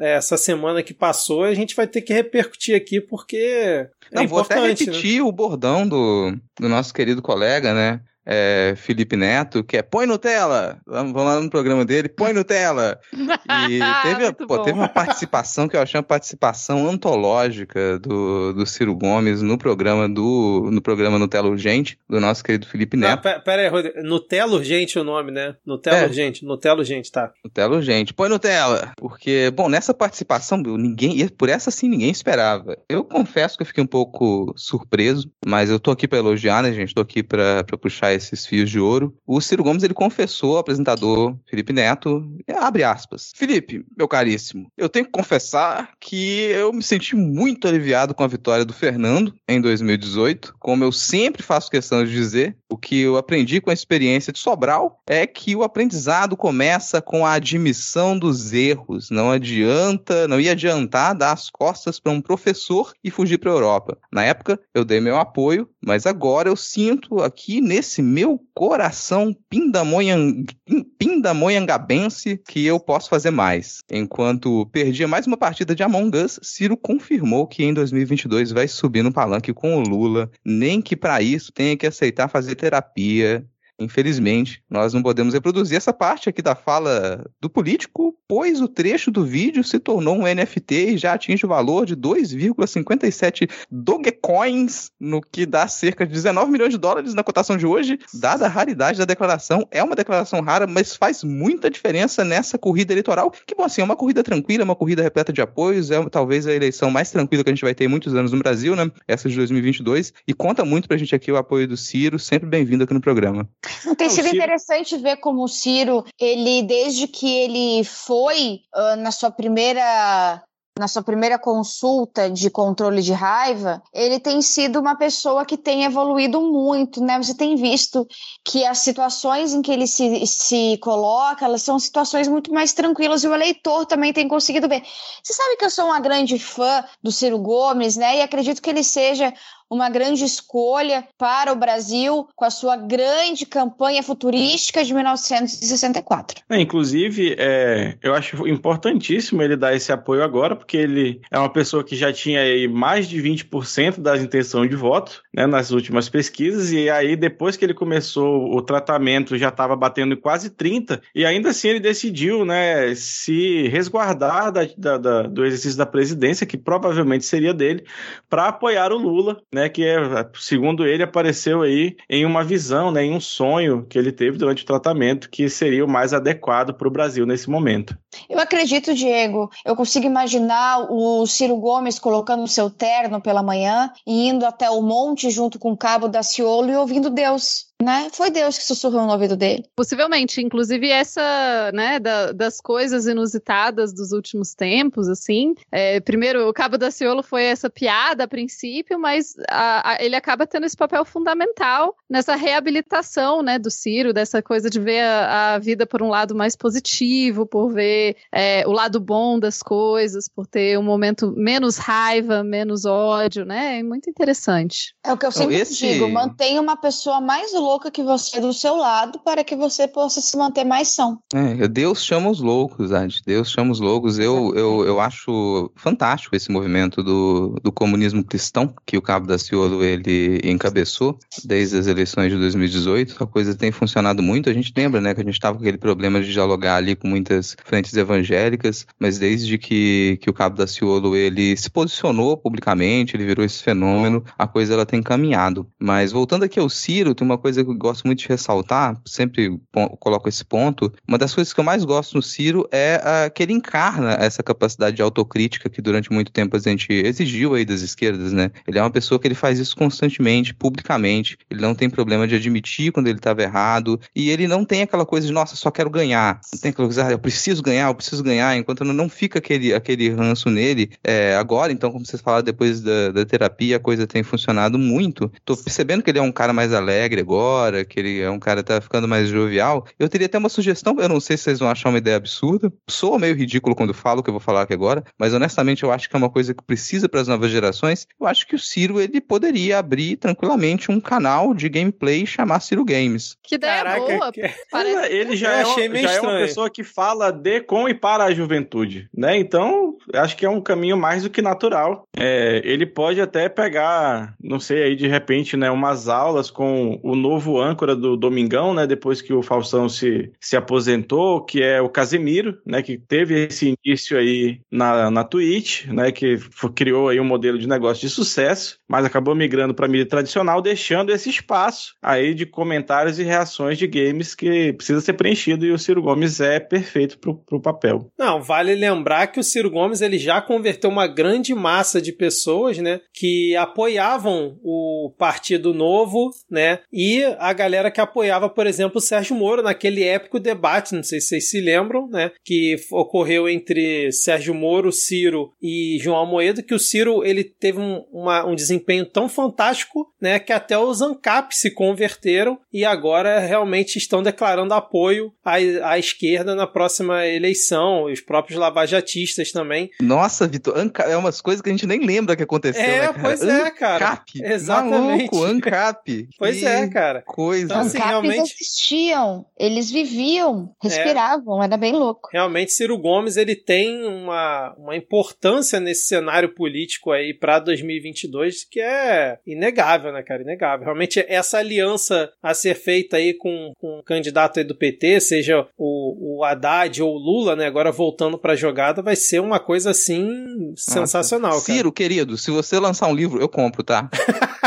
Essa semana que passou, a gente vai ter que repercutir aqui porque é Não, vou até repetir né? o bordão do, do nosso querido colega, né? É, Felipe Neto, que é põe Nutella. Vamos, lá no programa dele, põe Nutella. E teve, pô, teve uma participação que eu achei uma participação antológica do, do Ciro Gomes no programa do no programa Nutella Urgente, do nosso querido Felipe Neto. Não, pera aí, Rodrigo. Nutella Urgente é o nome, né? Nutella é. Urgente, Nutella Urgente, tá. Nutella Urgente. Põe Nutella. Porque, bom, nessa participação, ninguém, por essa sim ninguém esperava. Eu confesso que eu fiquei um pouco surpreso, mas eu tô aqui pra elogiar, né, gente? Tô aqui pra, pra puxar esses fios de ouro, o Ciro Gomes ele confessou ao apresentador Felipe Neto, abre aspas, Felipe, meu caríssimo, eu tenho que confessar que eu me senti muito aliviado com a vitória do Fernando em 2018, como eu sempre faço questão de dizer, o que eu aprendi com a experiência de Sobral é que o aprendizado começa com a admissão dos erros, não adianta, não ia adiantar dar as costas para um professor e fugir para a Europa. Na época eu dei meu apoio, mas agora eu sinto aqui nesse meu coração pindamonhang... pindamonhangabense que eu posso fazer mais. Enquanto perdia mais uma partida de Among Us, Ciro confirmou que em 2022 vai subir no palanque com o Lula, nem que para isso tenha que aceitar fazer terapia Infelizmente, nós não podemos reproduzir essa parte aqui da fala do político, pois o trecho do vídeo se tornou um NFT e já atinge o valor de 2,57 Dogecoins, no que dá cerca de 19 milhões de dólares na cotação de hoje. Dada a raridade da declaração, é uma declaração rara, mas faz muita diferença nessa corrida eleitoral, que, bom, assim, é uma corrida tranquila, uma corrida repleta de apoios, é talvez a eleição mais tranquila que a gente vai ter em muitos anos no Brasil, né? Essa de 2022, e conta muito pra gente aqui o apoio do Ciro, sempre bem-vindo aqui no programa. Não tem sido interessante ver como o Ciro, ele, desde que ele foi uh, na sua primeira na sua primeira consulta de controle de raiva, ele tem sido uma pessoa que tem evoluído muito, né? Você tem visto que as situações em que ele se, se coloca, elas são situações muito mais tranquilas e o eleitor também tem conseguido ver. Você sabe que eu sou uma grande fã do Ciro Gomes, né? E acredito que ele seja uma grande escolha para o Brasil com a sua grande campanha futurística de 1964. É, inclusive, é, eu acho importantíssimo ele dar esse apoio agora, porque ele é uma pessoa que já tinha mais de 20% das intenções de voto né, nas últimas pesquisas, e aí depois que ele começou o tratamento já estava batendo quase 30%, e ainda assim ele decidiu né, se resguardar da, da, da, do exercício da presidência, que provavelmente seria dele, para apoiar o Lula, né? Né, que é, segundo ele apareceu aí em uma visão, né, em um sonho que ele teve durante o tratamento que seria o mais adequado para o Brasil nesse momento. Eu acredito, Diego. Eu consigo imaginar o Ciro Gomes colocando o seu terno pela manhã e indo até o monte junto com o Cabo da Ciolo e ouvindo Deus né? Foi Deus que sussurrou no ouvido dele. Possivelmente, inclusive essa, né, da, das coisas inusitadas dos últimos tempos, assim. É, primeiro, o Cabo da Ciolo foi essa piada a princípio, mas a, a, ele acaba tendo esse papel fundamental nessa reabilitação, né, do Ciro, dessa coisa de ver a, a vida por um lado mais positivo, por ver é, o lado bom das coisas, por ter um momento menos raiva, menos ódio, né? É muito interessante. É o que eu sempre então, esse... digo, mantenha uma pessoa mais louca louca que você é do seu lado para que você possa se manter mais são. É, Deus chama os loucos, Adi. Deus chama os loucos. Eu, eu, eu acho fantástico esse movimento do, do comunismo cristão que o Cabo da Ciolo ele encabeçou desde as eleições de 2018. A coisa tem funcionado muito. A gente lembra, né, que a gente estava com aquele problema de dialogar ali com muitas frentes evangélicas, mas desde que, que o Cabo da Ciolo ele se posicionou publicamente, ele virou esse fenômeno, a coisa ela tem caminhado. Mas voltando aqui ao Ciro, tem uma coisa coisa que eu gosto muito de ressaltar, sempre coloco esse ponto, uma das coisas que eu mais gosto no Ciro é uh, que ele encarna essa capacidade de autocrítica que durante muito tempo a gente exigiu aí das esquerdas, né? Ele é uma pessoa que ele faz isso constantemente, publicamente, ele não tem problema de admitir quando ele estava errado, e ele não tem aquela coisa de, nossa, só quero ganhar, não tem aquela coisa, ah, eu preciso ganhar, eu preciso ganhar, enquanto não fica aquele, aquele ranço nele. É, agora, então, como vocês falaram, depois da, da terapia, a coisa tem funcionado muito. Tô percebendo que ele é um cara mais alegre agora, agora, que ele é um cara que tá ficando mais jovial. Eu teria até uma sugestão, eu não sei se vocês vão achar uma ideia absurda. Sou meio ridículo quando falo o que eu vou falar aqui agora, mas honestamente eu acho que é uma coisa que precisa para as novas gerações. Eu acho que o Ciro ele poderia abrir tranquilamente um canal de gameplay e chamar Ciro Games. Que ideia Caraca, boa. que- Parece... Ele já, Eu é, achei uma, meio já é uma pessoa que fala de, com e para a juventude, né? Então, acho que é um caminho mais do que natural. É, ele pode até pegar, não sei, aí de repente, né, umas aulas com o novo âncora do Domingão, né? Depois que o Faustão se, se aposentou, que é o Casemiro, né? Que teve esse início aí na, na Twitch, né? Que criou aí um modelo de negócio de sucesso, mas acabou migrando para mídia tradicional, deixando esse espaço aí de comentários e reações de games que precisa ser preenchido e o Ciro Gomes é perfeito pro, pro papel. Não, vale lembrar que o Ciro Gomes ele já converteu uma grande massa de pessoas, né, que apoiavam o Partido Novo, né, e a galera que apoiava, por exemplo, o Sérgio Moro naquele épico debate, não sei se vocês se lembram, né, que ocorreu entre Sérgio Moro, Ciro e João Almoedo, que o Ciro ele teve um, uma- um desempenho tão fantástico, né, que até os ANCAP se converteram e agora realmente estão declarando apoio à, à esquerda na próxima eleição, os próprios lavajatistas também. Nossa, Vitor, Anca- é umas coisas que a gente nem lembra que aconteceu, É, né, pois é, cara. Ancap, Exatamente. Maluco, Ancap. Pois Que é, cara. Coisa. Então, assim, realmente- existiam, eles viviam, respiravam, era bem louco. Realmente, Ciro Gomes ele tem uma, uma importância nesse cenário político aí para 2022 que é inegável, né, cara? Inegável. Realmente, essa aliança a ser feita aí com, com um candidato aí do PT, seja o, o Haddad ou o Lula, né, agora voltando para a jogada, vai ser uma coisa assim sensacional, cara. Ciro, querido, se você lançar um livro, eu compro, tá?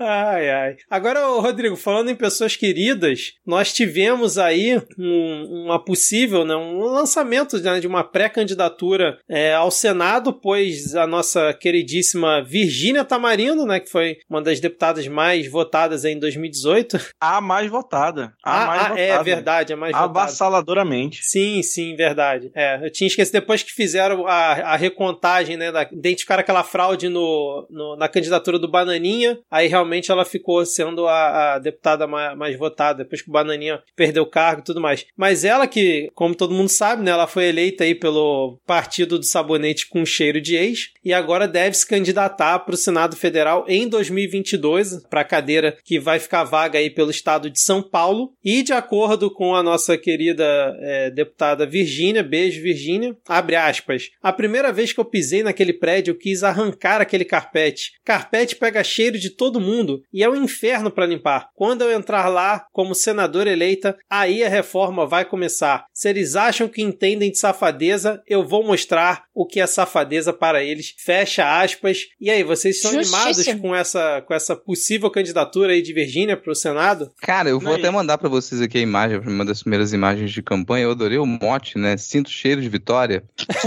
Ai, ai. Agora, Rodrigo, falando em pessoas queridas, nós tivemos aí um- uma possível, né, um lançamento né, de uma pré-candidatura é, ao Senado, pois a nossa queridíssima Virgínia Tamarindo, né, que foi uma das deputadas mais votadas em 2018. A mais votada. A Ah, mais ah, votada. é verdade, a mais votada. Avassaladoramente. Sim, sim, verdade. É, eu tinha esquecido depois que fizeram a, a recontagem, né? Da, identificaram aquela fraude no, no- na candidatura do Bananinha, aí realmente ela ficou sendo a, a deputada mais, mais votada, depois que o Bananinha perdeu o cargo e tudo mais. Mas ela que, como todo mundo sabe, né? Ela foi eleita aí pelo Partido do Sabonete com cheiro de ex, e agora deve se candidatar para o Senado Federal em 2022, para a cadeira que vai ficar vaga aí pelo estado de São Paulo, e de acordo com a nossa querida é, deputada Virgínia, beijo Virgínia, abre aspas, a primeira vez que eu pisei naquele prédio eu quis arrancar aquele carpete. Carpete pega cheiro de todo mundo e é um inferno para limpar. Quando eu entrar lá como senadora eleita, aí a reforma vai começar. Se eles acham que entendem de safadeza, eu vou mostrar o que é safadeza para eles. Fecha aspas. E aí, vocês estão animados com essa, com essa possível candidatura aí de Virgínia para o Senado? Cara, eu vou Não, até mandar pra vocês aqui a imagem, uma das primeiras imagens de campanha. Eu adorei o mote, né? Sinto cheiro de vitória.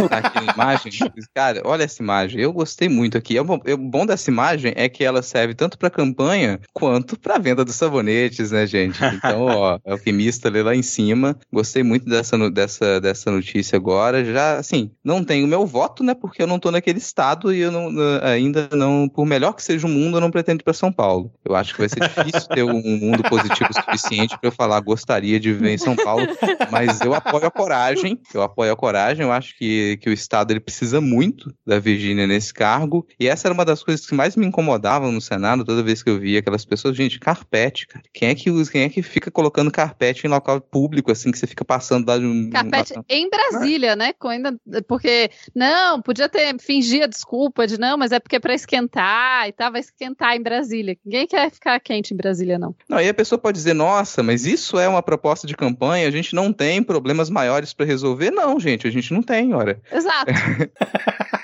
Tá aqui na imagem. Cara, olha essa imagem. Eu gostei muito aqui. É bom- é O bom dessa imagem é que ela serve tanto pra campanha quanto pra venda dos sabonetes, né, gente? Então, ó, alquimista ali lá em cima. Gostei muito dessa, dessa, dessa notícia agora. Já, assim, não tenho meu voto, né? Porque eu não tô naquele estado e eu não, ainda não, por melhor que seja o mundo, eu não pretendo ir pra São Paulo. Eu acho que vai ser difícil ter um mundo positivo suficiente pra eu falar gostaria de viver em São Paulo, mas eu apoio a coragem, eu apoio a coragem, eu acho que, que o Estado ele precisa muito da Virgínia nesse cargo, e essa era uma das coisas que mais me incomodavam no Senado, toda vez que eu via aquelas pessoas, gente, carpete, cara, quem é que usa, quem é que fica colocando carpete em local público, assim, que você fica passando lá de um... Carpete em Brasília, né? Ainda, porque, não, podia ter, fingir a desculpa de não, mas é porque é pra esquentar e tal, vai esquentar em Brasília. Ninguém quer ficar quente em Brasília, não. Não, aí a pessoa pode dizer, nossa, mas isso é uma proposta de campanha, a gente não tem problemas maiores pra resolver. Não, gente, a gente não tem, ora. Exato.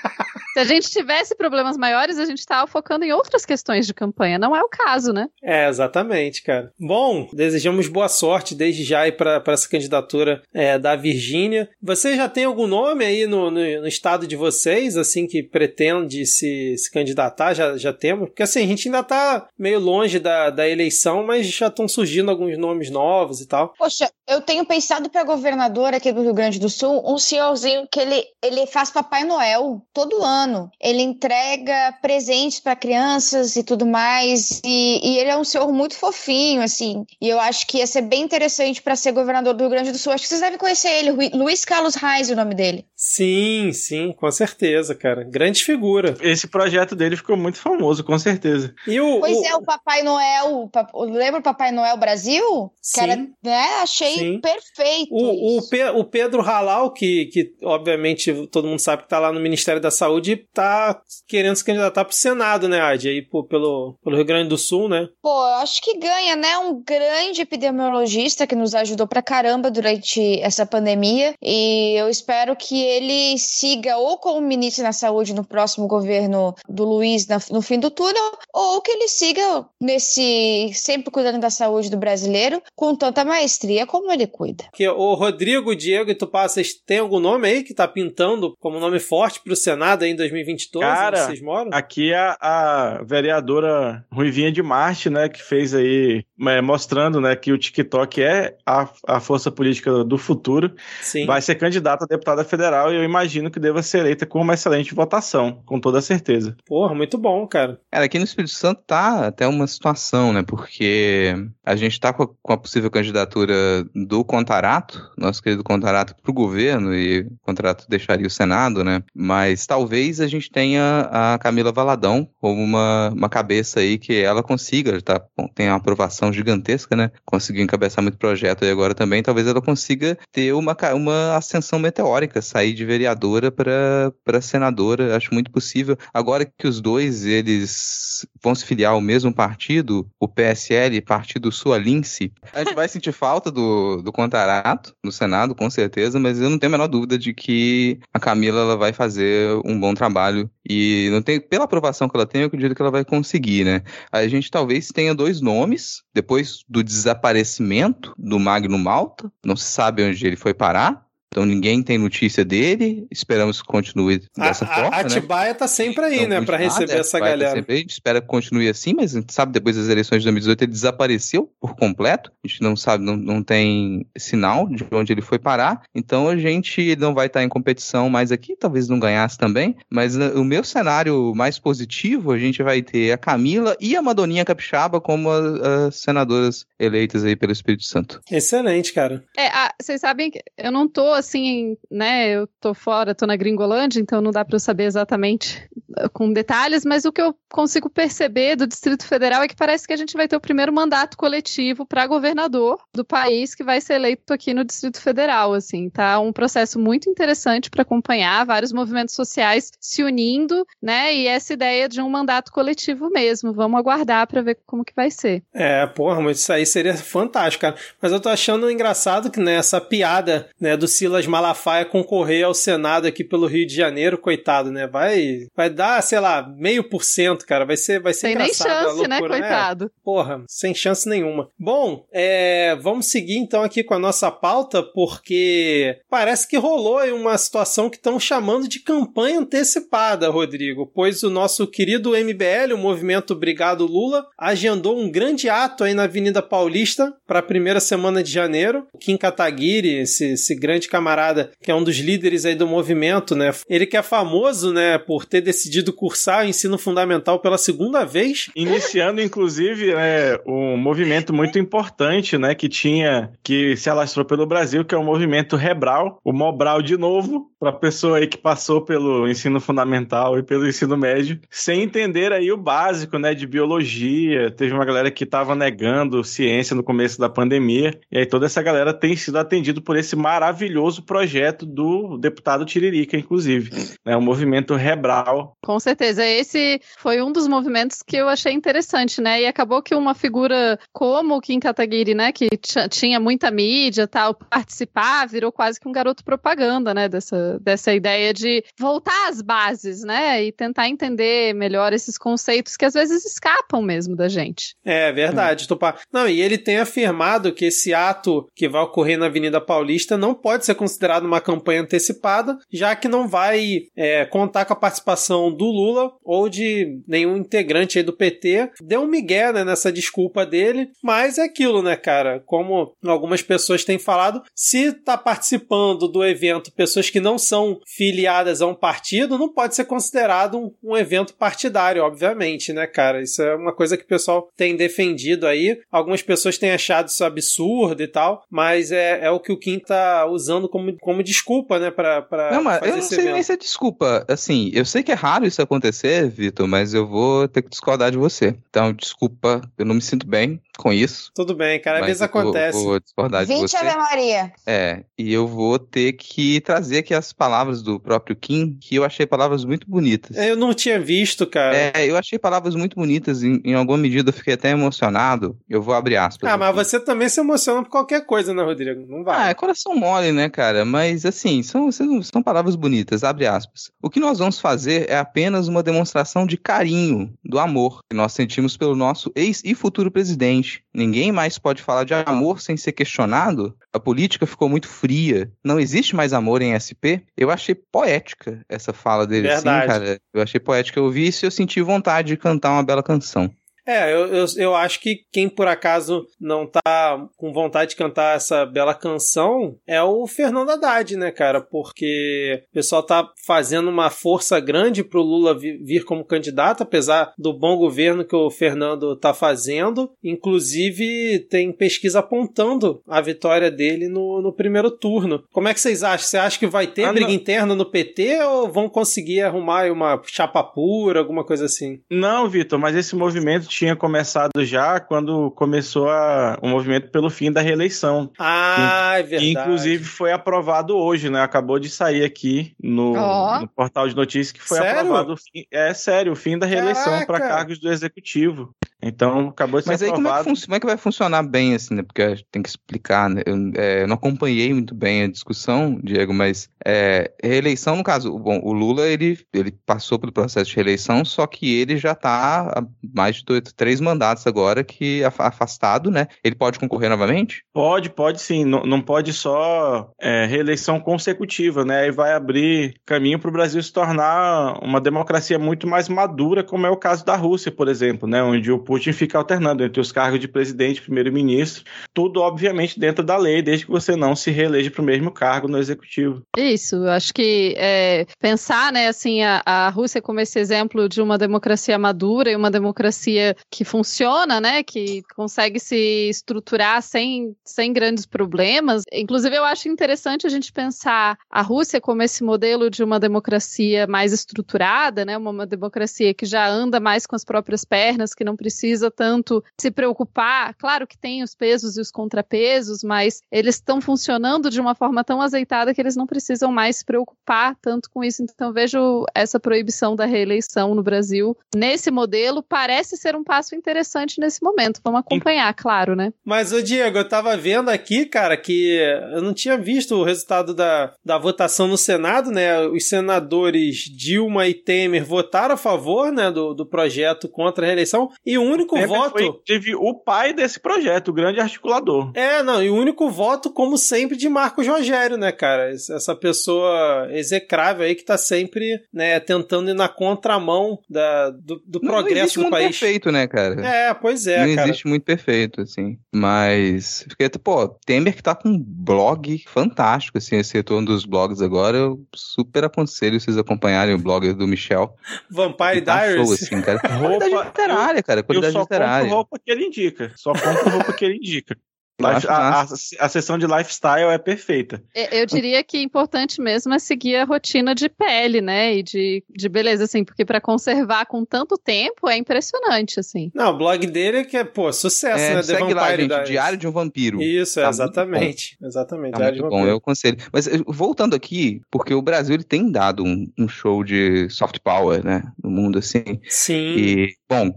Se a gente tivesse problemas maiores, a gente estava focando em outras questões de campanha. Não é o caso, né? É, exatamente, cara. Bom, desejamos boa sorte desde já aí para essa candidatura é, da Virgínia. Você já tem algum nome aí no, no, no estado de vocês, assim, que pretende se, se candidatar? Já, já temos? Porque assim, a gente ainda tá meio longe da, da eleição, mas já estão surgindo alguns nomes novos e tal. Poxa, eu tenho pensado para governador aqui do Rio Grande do Sul, um senhorzinho que ele, ele faz Papai Noel todo ano. Ano. Ele entrega presentes para crianças e tudo mais. E, e, ele é um senhor muito fofinho, assim. E eu acho que ia ser bem interessante para ser governador do Rio Grande do Sul. Acho que vocês devem conhecer ele, Luiz Carlos Reis, o nome dele. Sim, sim, com certeza, cara. Grande figura. Esse projeto dele ficou muito famoso, com certeza. E o, pois o... é, o Papai Noel. O, lembra o Papai Noel Brasil? Sim. Né? Achei sim. perfeito. O, o, Pe o Pedro Halal, que, que obviamente todo mundo sabe que tá lá no Ministério da Saúde, Dip tá querendo se candidatar pro Senado, né, Adi? Aí pô, pelo, pelo Rio Grande do Sul, né? Pô, acho que ganha, né? Um grande epidemiologista que nos ajudou pra caramba durante essa pandemia. E eu espero que ele siga ou como ministro da Saúde no próximo governo do Luiz no fim do túnel, ou que ele siga nesse sempre cuidando da saúde do brasileiro com tanta maestria como ele cuida. Que o Rodrigo, Diego e Tupá, vocês têm algum nome aí que tá pintando como nome forte pro Senado ainda? 2022, todos, Cara, vocês moram? Aqui é a, a vereadora Ruivinha de Marte, né, que fez aí, é, mostrando, né, que o TikTok é a, a força política do futuro, Sim. vai ser candidata a deputada federal e eu imagino que deva ser eleita com uma excelente votação, com toda certeza. Porra, muito bom, cara. Cara, aqui no Espírito Santo tá até uma situação, né, porque a gente tá com a, com a possível candidatura do Contarato, nosso querido Contarato, pro governo e o Contarato deixaria o Senado, né, mas talvez a gente tenha a Camila Valadão como uma, uma cabeça aí que ela consiga, tá, tem uma aprovação gigantesca, né, conseguiu encabeçar muito projeto e agora também, talvez ela consiga ter uma, uma ascensão meteórica, sair de vereadora para senadora, acho muito possível. Agora que os dois, eles vão se filiar ao mesmo partido, o PSL, Partido Sualince, a gente vai sentir falta do, do Contarato no Senado, com certeza, mas eu não tenho a menor dúvida de que a Camila ela vai fazer um bom trabalho e não tem, pela aprovação que ela tem, eu acredito que ela vai conseguir, né? A gente talvez tenha dois nomes, depois do desaparecimento do Magno Malta, não se sabe onde ele foi parar, então ninguém tem notícia dele, esperamos que continue dessa a, forma. A né? Atibaia né? tá sempre aí, então, né, para receber essa galera. Tá sempre aí, a gente espera que continue assim, mas a gente sabe depois das eleições de 2018 ele desapareceu por completo. A gente não sabe, não, não tem sinal de onde ele foi parar. Então a gente não vai estar em competição mais aqui, talvez não ganhasse também. Mas uh, o meu cenário mais positivo, a gente vai ter a Camila e a Madoninha Capixaba como as senadoras eleitas aí pelo Espírito Santo. Excelente, cara. É, vocês sabem que eu não tô assim, né? Eu tô fora, tô na Gringolândia, então não dá para eu saber exatamente uh, com detalhes, mas o que eu consigo perceber do Distrito Federal é que parece que a gente vai ter o primeiro mandato coletivo para governador do país que vai ser eleito aqui no Distrito Federal, assim, tá um processo muito interessante para acompanhar, vários movimentos sociais se unindo, né? E essa ideia de um mandato coletivo mesmo. Vamos aguardar para ver como que vai ser. É, porra, mas isso aí seria fantástico, cara. Mas eu tô achando engraçado que nessa né, piada, né, do Silas Malafaia concorrer ao Senado aqui pelo Rio de Janeiro, coitado, né? Vai, vai dar, sei lá, meio por cento, cara. Vai ser, vai ser Tem nem chance, né, coitado? É, porra, sem chance nenhuma. Bom, é, vamos seguir então aqui com a nossa pauta, porque parece que rolou uma situação que estão chamando de campanha antecipada, Rodrigo, pois o nosso querido MBL, o movimento Obrigado Lula, agendou um grande ato aí na Avenida Paulista para a primeira semana de janeiro. Kim Kataguiri, esse, esse grande camarada que é um dos líderes aí do movimento, né? Ele que é famoso, né, por ter decidido cursar o ensino fundamental pela segunda vez. Iniciando, inclusive, é, um movimento muito importante, né, que tinha, que se alastrou pelo Brasil, que é o movimento Rebral, o Mobral de novo, para pessoa aí que passou pelo ensino fundamental e pelo ensino médio, sem entender aí o básico, né, de biologia. Teve uma galera que estava negando ciência no começo da pandemia, e aí toda essa galera tem sido atendido por esse maravilhoso projeto do deputado Tiririca, inclusive, né, o movimento Rebral. Com certeza, esse foi um dos movimentos que eu achei interessante, né, e acabou que uma figura como o Kim Kataguiri, né, que tinha muita mídia, tal, participar, virou quase que um garoto propaganda, né, dessa dessa, ideia de voltar às bases, né? E tentar entender melhor esses conceitos que às vezes escapam mesmo da gente. É verdade, hum. Tupá. Não, e ele tem afirmado que esse ato que vai ocorrer na Avenida Paulista não pode ser considerado uma campanha antecipada, já que não vai é, contar com a participação do Lula ou de nenhum integrante aí do PT. Deu um migué né, nessa desculpa dele, mas é aquilo, né, cara? Como algumas pessoas têm falado, se tá participando do evento pessoas que não não são filiadas a um partido, não pode ser considerado um, um evento partidário, obviamente, né, cara? Isso é uma coisa que o pessoal tem defendido aí. Algumas pessoas têm achado isso absurdo e tal, mas é, é o que o Kim tá usando como, como desculpa, né, pra, pra Não, mas fazer eu não esse sei evento. nem se é desculpa. Assim, eu sei que é raro isso acontecer, Vitor, mas eu vou ter que discordar de você. Então, desculpa, eu não me sinto bem com isso. Tudo bem, cara, às vezes eu vou- acontece. Vou, discordar de 20 você. Ave Maria. É, e eu vou ter que trazer aqui as palavras do próprio Kim, que eu achei palavras muito bonitas. Eu não tinha visto, cara. É, eu achei palavras muito bonitas, em, em alguma medida eu fiquei até emocionado. Eu vou abrir aspas. Ah, mas aqui. você também se emociona por qualquer coisa, né, Rodrigo? Não vai. Ah, é coração mole, né, cara? Mas assim, são, são palavras bonitas, abre aspas. O que nós vamos fazer é apenas uma demonstração de carinho, do amor que nós sentimos pelo nosso ex e futuro presidente. Ninguém mais pode falar de amor sem ser questionado. A política ficou muito fria. Não existe mais amor em SP. Eu achei poética essa fala dele, assim, Verdade. cara. Eu achei poética. Eu ouvi isso e eu senti vontade de cantar uma bela canção. É, eu, eu, eu acho que quem por acaso não tá com vontade de cantar essa bela canção é o Fernando Haddad, né, cara? Porque o pessoal tá fazendo uma força grande pro Lula vi- vir como candidato, apesar do bom governo que o Fernando tá fazendo. Inclusive, tem pesquisa apontando a vitória dele no, no primeiro turno. Como é que vocês acham? Você acha que vai ter Ah, briga não. interna no PT ou vão conseguir arrumar uma chapa pura, alguma coisa assim? Não, Vitor, mas esse movimento tinha começado já quando começou a- o movimento pelo fim da reeleição. Ah, é Que, verdade. inclusive foi aprovado hoje, né? Acabou de sair aqui no, Ó. no portal de notícias que foi Sério? aprovado. é sério, o fim da reeleição para cargos do executivo. Então acabou de ser Mas aí como é, como é que vai funcionar bem, assim, né? Porque tem que explicar, né? Eu, é, eu não acompanhei muito bem a discussão, Diego, mas é, reeleição, no caso, bom, o Lula, ele, ele passou pelo processo de reeleição, só que ele já está há mais de dois, três mandatos agora que afa- afastado, né? Ele pode concorrer novamente? Pode, pode sim. Não, não pode só é, reeleição consecutiva, né? E vai abrir caminho para o Brasil se tornar uma democracia muito mais madura, como é o caso da Rússia, por exemplo, né? Onde o Putin fica alternando entre os cargos de presidente e primeiro-ministro. Tudo, obviamente, dentro da lei, desde que você não se reeleja para o mesmo cargo no executivo. Isso, acho que é, pensar, né, assim, a, a Rússia como esse exemplo de uma democracia madura e uma democracia que funciona, né, que consegue se estruturar sem, sem grandes problemas. Inclusive, eu acho interessante a gente pensar a Rússia como esse modelo de uma democracia mais estruturada, né, uma, uma democracia que já anda mais com as próprias pernas, que não precisa tanto se preocupar. Claro que tem os pesos e os contrapesos, mas eles estão funcionando de uma forma tão azeitada que eles não precisam mais se preocupar tanto com isso. Então, vejo essa proibição da reeleição no Brasil nesse modelo parece ser um passo interessante nesse momento. Vamos acompanhar, claro, né? Mas, ô Diego, eu tava vendo aqui, cara, que eu não tinha visto o resultado da, da votação no Senado, né? Os senadores Dilma e Temer votaram a favor, né, do, do projeto contra a reeleição, e o único Temer voto... foi, inclusive, o pai desse projeto, o grande articulador. É, não, e o único voto, como sempre, de Marcos Rogério, né, cara? Essa pessoa execrável aí que tá sempre, né, tentando ir na contramão da, do, do Não- não progresso existe do muito país. perfeito, né, cara? É, pois é, não cara. existe muito perfeito, assim. Mas, fiquei, pô, Temer que tá com um blog fantástico, assim, esse retorno dos blogs agora, eu super aconselho vocês acompanharem o blog do Michel. Vampire tá show, Diaries. assim, cara. Roupa, literária, cara, Eu qualidade só compro literária. roupa que ele indica. Só compro roupa que ele indica. Eu Life- a, a, a sessão de lifestyle é perfeita. Eu diria que importante mesmo é seguir a rotina de pele, né? E de, de beleza, assim, porque para conservar com tanto tempo é impressionante, assim. Não, o blog dele é que é, pô, sucesso, É, né? The segue lá, gente. Diário de um Vampiro. Isso, Tá é, muito exatamente. Exatamente, Tá Diário de muito bom, eu aconselho. Mas eh, voltando aqui, porque o Brasil ele tem dado um, um show de soft power, né? No mundo, assim. Sim. E, bom,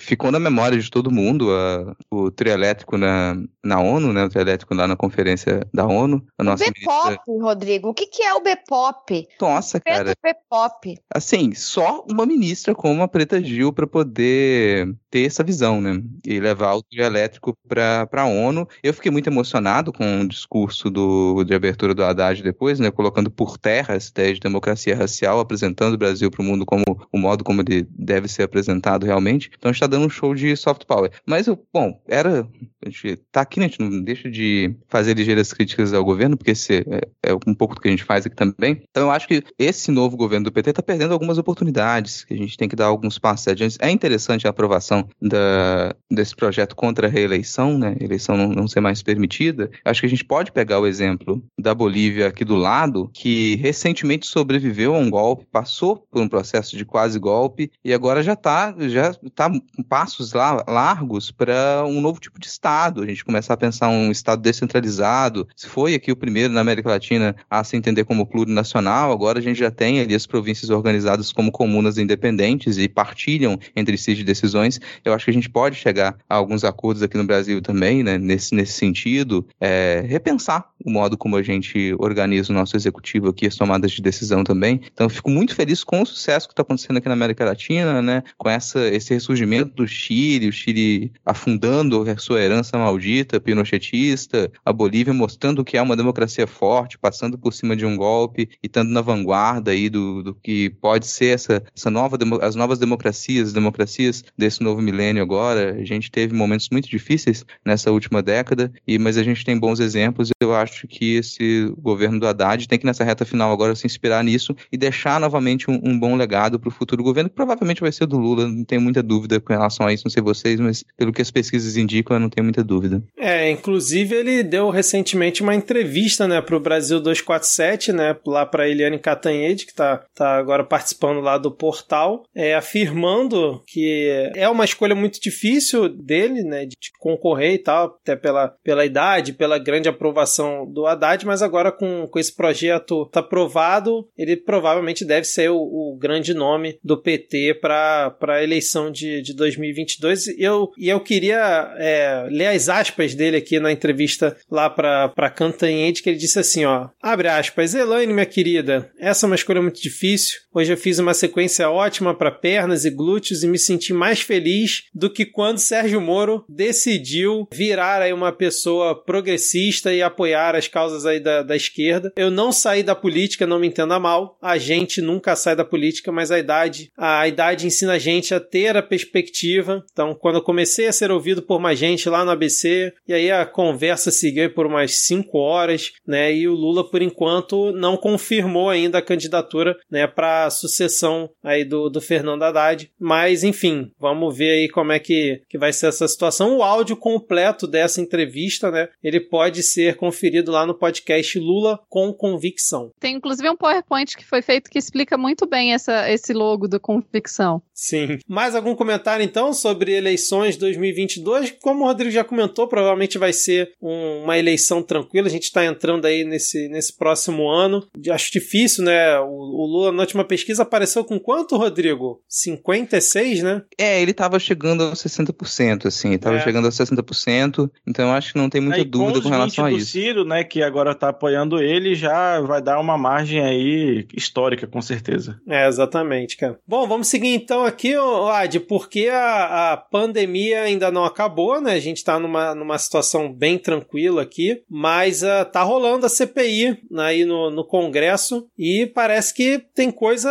ficou na memória de todo mundo a- o trio elétrico na, na ONU, né? O trio elétrico lá na conferência da ONU. A nossa ministra. Bpop, Rodrigo. O que, que é o Bpop? Nossa, cara. Preto Bpop. Assim, só uma ministra como a Preta Gil para poder ter essa visão, né? E levar o trio elétrico para a ONU. Eu fiquei muito emocionado com o discurso do, de abertura do Haddad depois, né? Colocando por terra essa ideia de democracia racial, apresentando o Brasil para o mundo como o modo como ele deve ser apresentado realmente. Então está dando um show de soft power. Mas, bom, era. A gente tá aqui, né? A gente não deixa de fazer ligeiras críticas ao governo, porque esse é, é um pouco do que a gente faz aqui também. Então eu acho que esse novo governo do PT está perdendo algumas oportunidades, que a gente tem que dar alguns passos adiante. É interessante a aprovação da, desse projeto contra a reeleição, né? Eleição não, não ser mais permitida. Acho que a gente pode pegar o exemplo da Bolívia aqui do lado, que recentemente sobreviveu a um golpe, passou por um processo de quase golpe e agora já está já tá passos lá, largos para um novo tipo de Estado. A gente começar a pensar um Estado descentralizado. Se foi aqui o primeiro na América Latina a se entender como plurinacional, agora a gente já tem ali as províncias organizadas como comunas independentes e partilham entre si de decisões. Eu acho que a gente pode chegar a alguns acordos aqui no Brasil também, né, nesse, nesse sentido, é, repensar o modo como a gente organiza o nosso executivo aqui, as tomadas de decisão também. Então, eu fico muito feliz com o sucesso que está acontecendo aqui na América Latina, né, com essa, esse ressurgimento do Chile, o Chile afundando a sua herança maldita, pinochetista, a Bolívia mostrando que é uma democracia forte, passando por cima de um golpe e estando na vanguarda aí do, do que pode ser essa, essa nova, as novas democracias, democracias desse novo milênio agora. A gente teve momentos muito difíceis nessa última década, e mas a gente tem bons exemplos. Eu acho que esse governo do Haddad tem que nessa reta final agora se inspirar nisso e deixar novamente um, um bom legado para o futuro governo, que provavelmente vai ser do Lula. Não tenho muita dúvida com relação a isso, não sei vocês, mas pelo que as pesquisas indicam, eu não tenho muita dúvida. É, inclusive ele deu recentemente uma entrevista, né, para o Brasil 247, né, lá para Eliane Catanhede, que está tá agora participando lá do portal, é, afirmando que é uma escolha muito difícil dele, né, de concorrer e tal, até pela, pela idade, pela grande aprovação do Haddad, mas agora com, com esse projeto tá aprovado, ele provavelmente deve ser o, o grande nome do PT para a eleição de, de 2022. E eu, e eu queria é, ler as aspas dele aqui na entrevista lá para Cantanhede, que ele disse assim, ó, abre aspas, Elaine, minha querida, essa é uma escolha muito difícil, hoje eu fiz uma sequência ótima para pernas e glúteos e me senti mais feliz do que quando Sérgio Moro decidiu virar aí uma pessoa progressista e apoiar as causas aí da, da esquerda. Eu não saí da política, não me entenda mal, a gente nunca sai da política, mas a idade, a idade ensina a gente a ter a perspectiva. Então, quando eu comecei a ser ouvido por mais gente lá no ABC, e aí a conversa seguiu por umas cinco horas, né? E o Lula, por enquanto, não confirmou ainda a candidatura, né, para sucessão aí do, do Fernando Haddad. Mas, enfim, vamos ver aí como é que, que vai ser essa situação. O áudio completo dessa entrevista, né, ele pode ser conferido lá no podcast Lula com Convicção. Tem inclusive um PowerPoint que foi feito que explica muito bem essa, esse logo do Convicção. Sim. Mais algum comentário então sobre eleições 2022? Como o Rodrigo já comentou, provavelmente vai ser um, uma eleição tranquila. A gente está entrando aí nesse, nesse próximo ano. Acho difícil, né? O, o, Lula na última pesquisa apareceu com quanto, Rodrigo? 56, né? É, ele estava chegando aos 60%, assim. Estava é. chegando aos 60%. Então eu acho que não tem muita aí, dúvida com, com relação a isso. Ciro, né, que agora está apoiando ele, já vai dar uma margem aí histórica, com certeza. É, exatamente, cara. Bom, vamos seguir então aqui, Ad, porque a, a pandemia ainda não acabou, né? A gente está numa, numa situação bem tranquila aqui, mas uh, tá rolando a CPI aí no, no Congresso e parece que tem coisa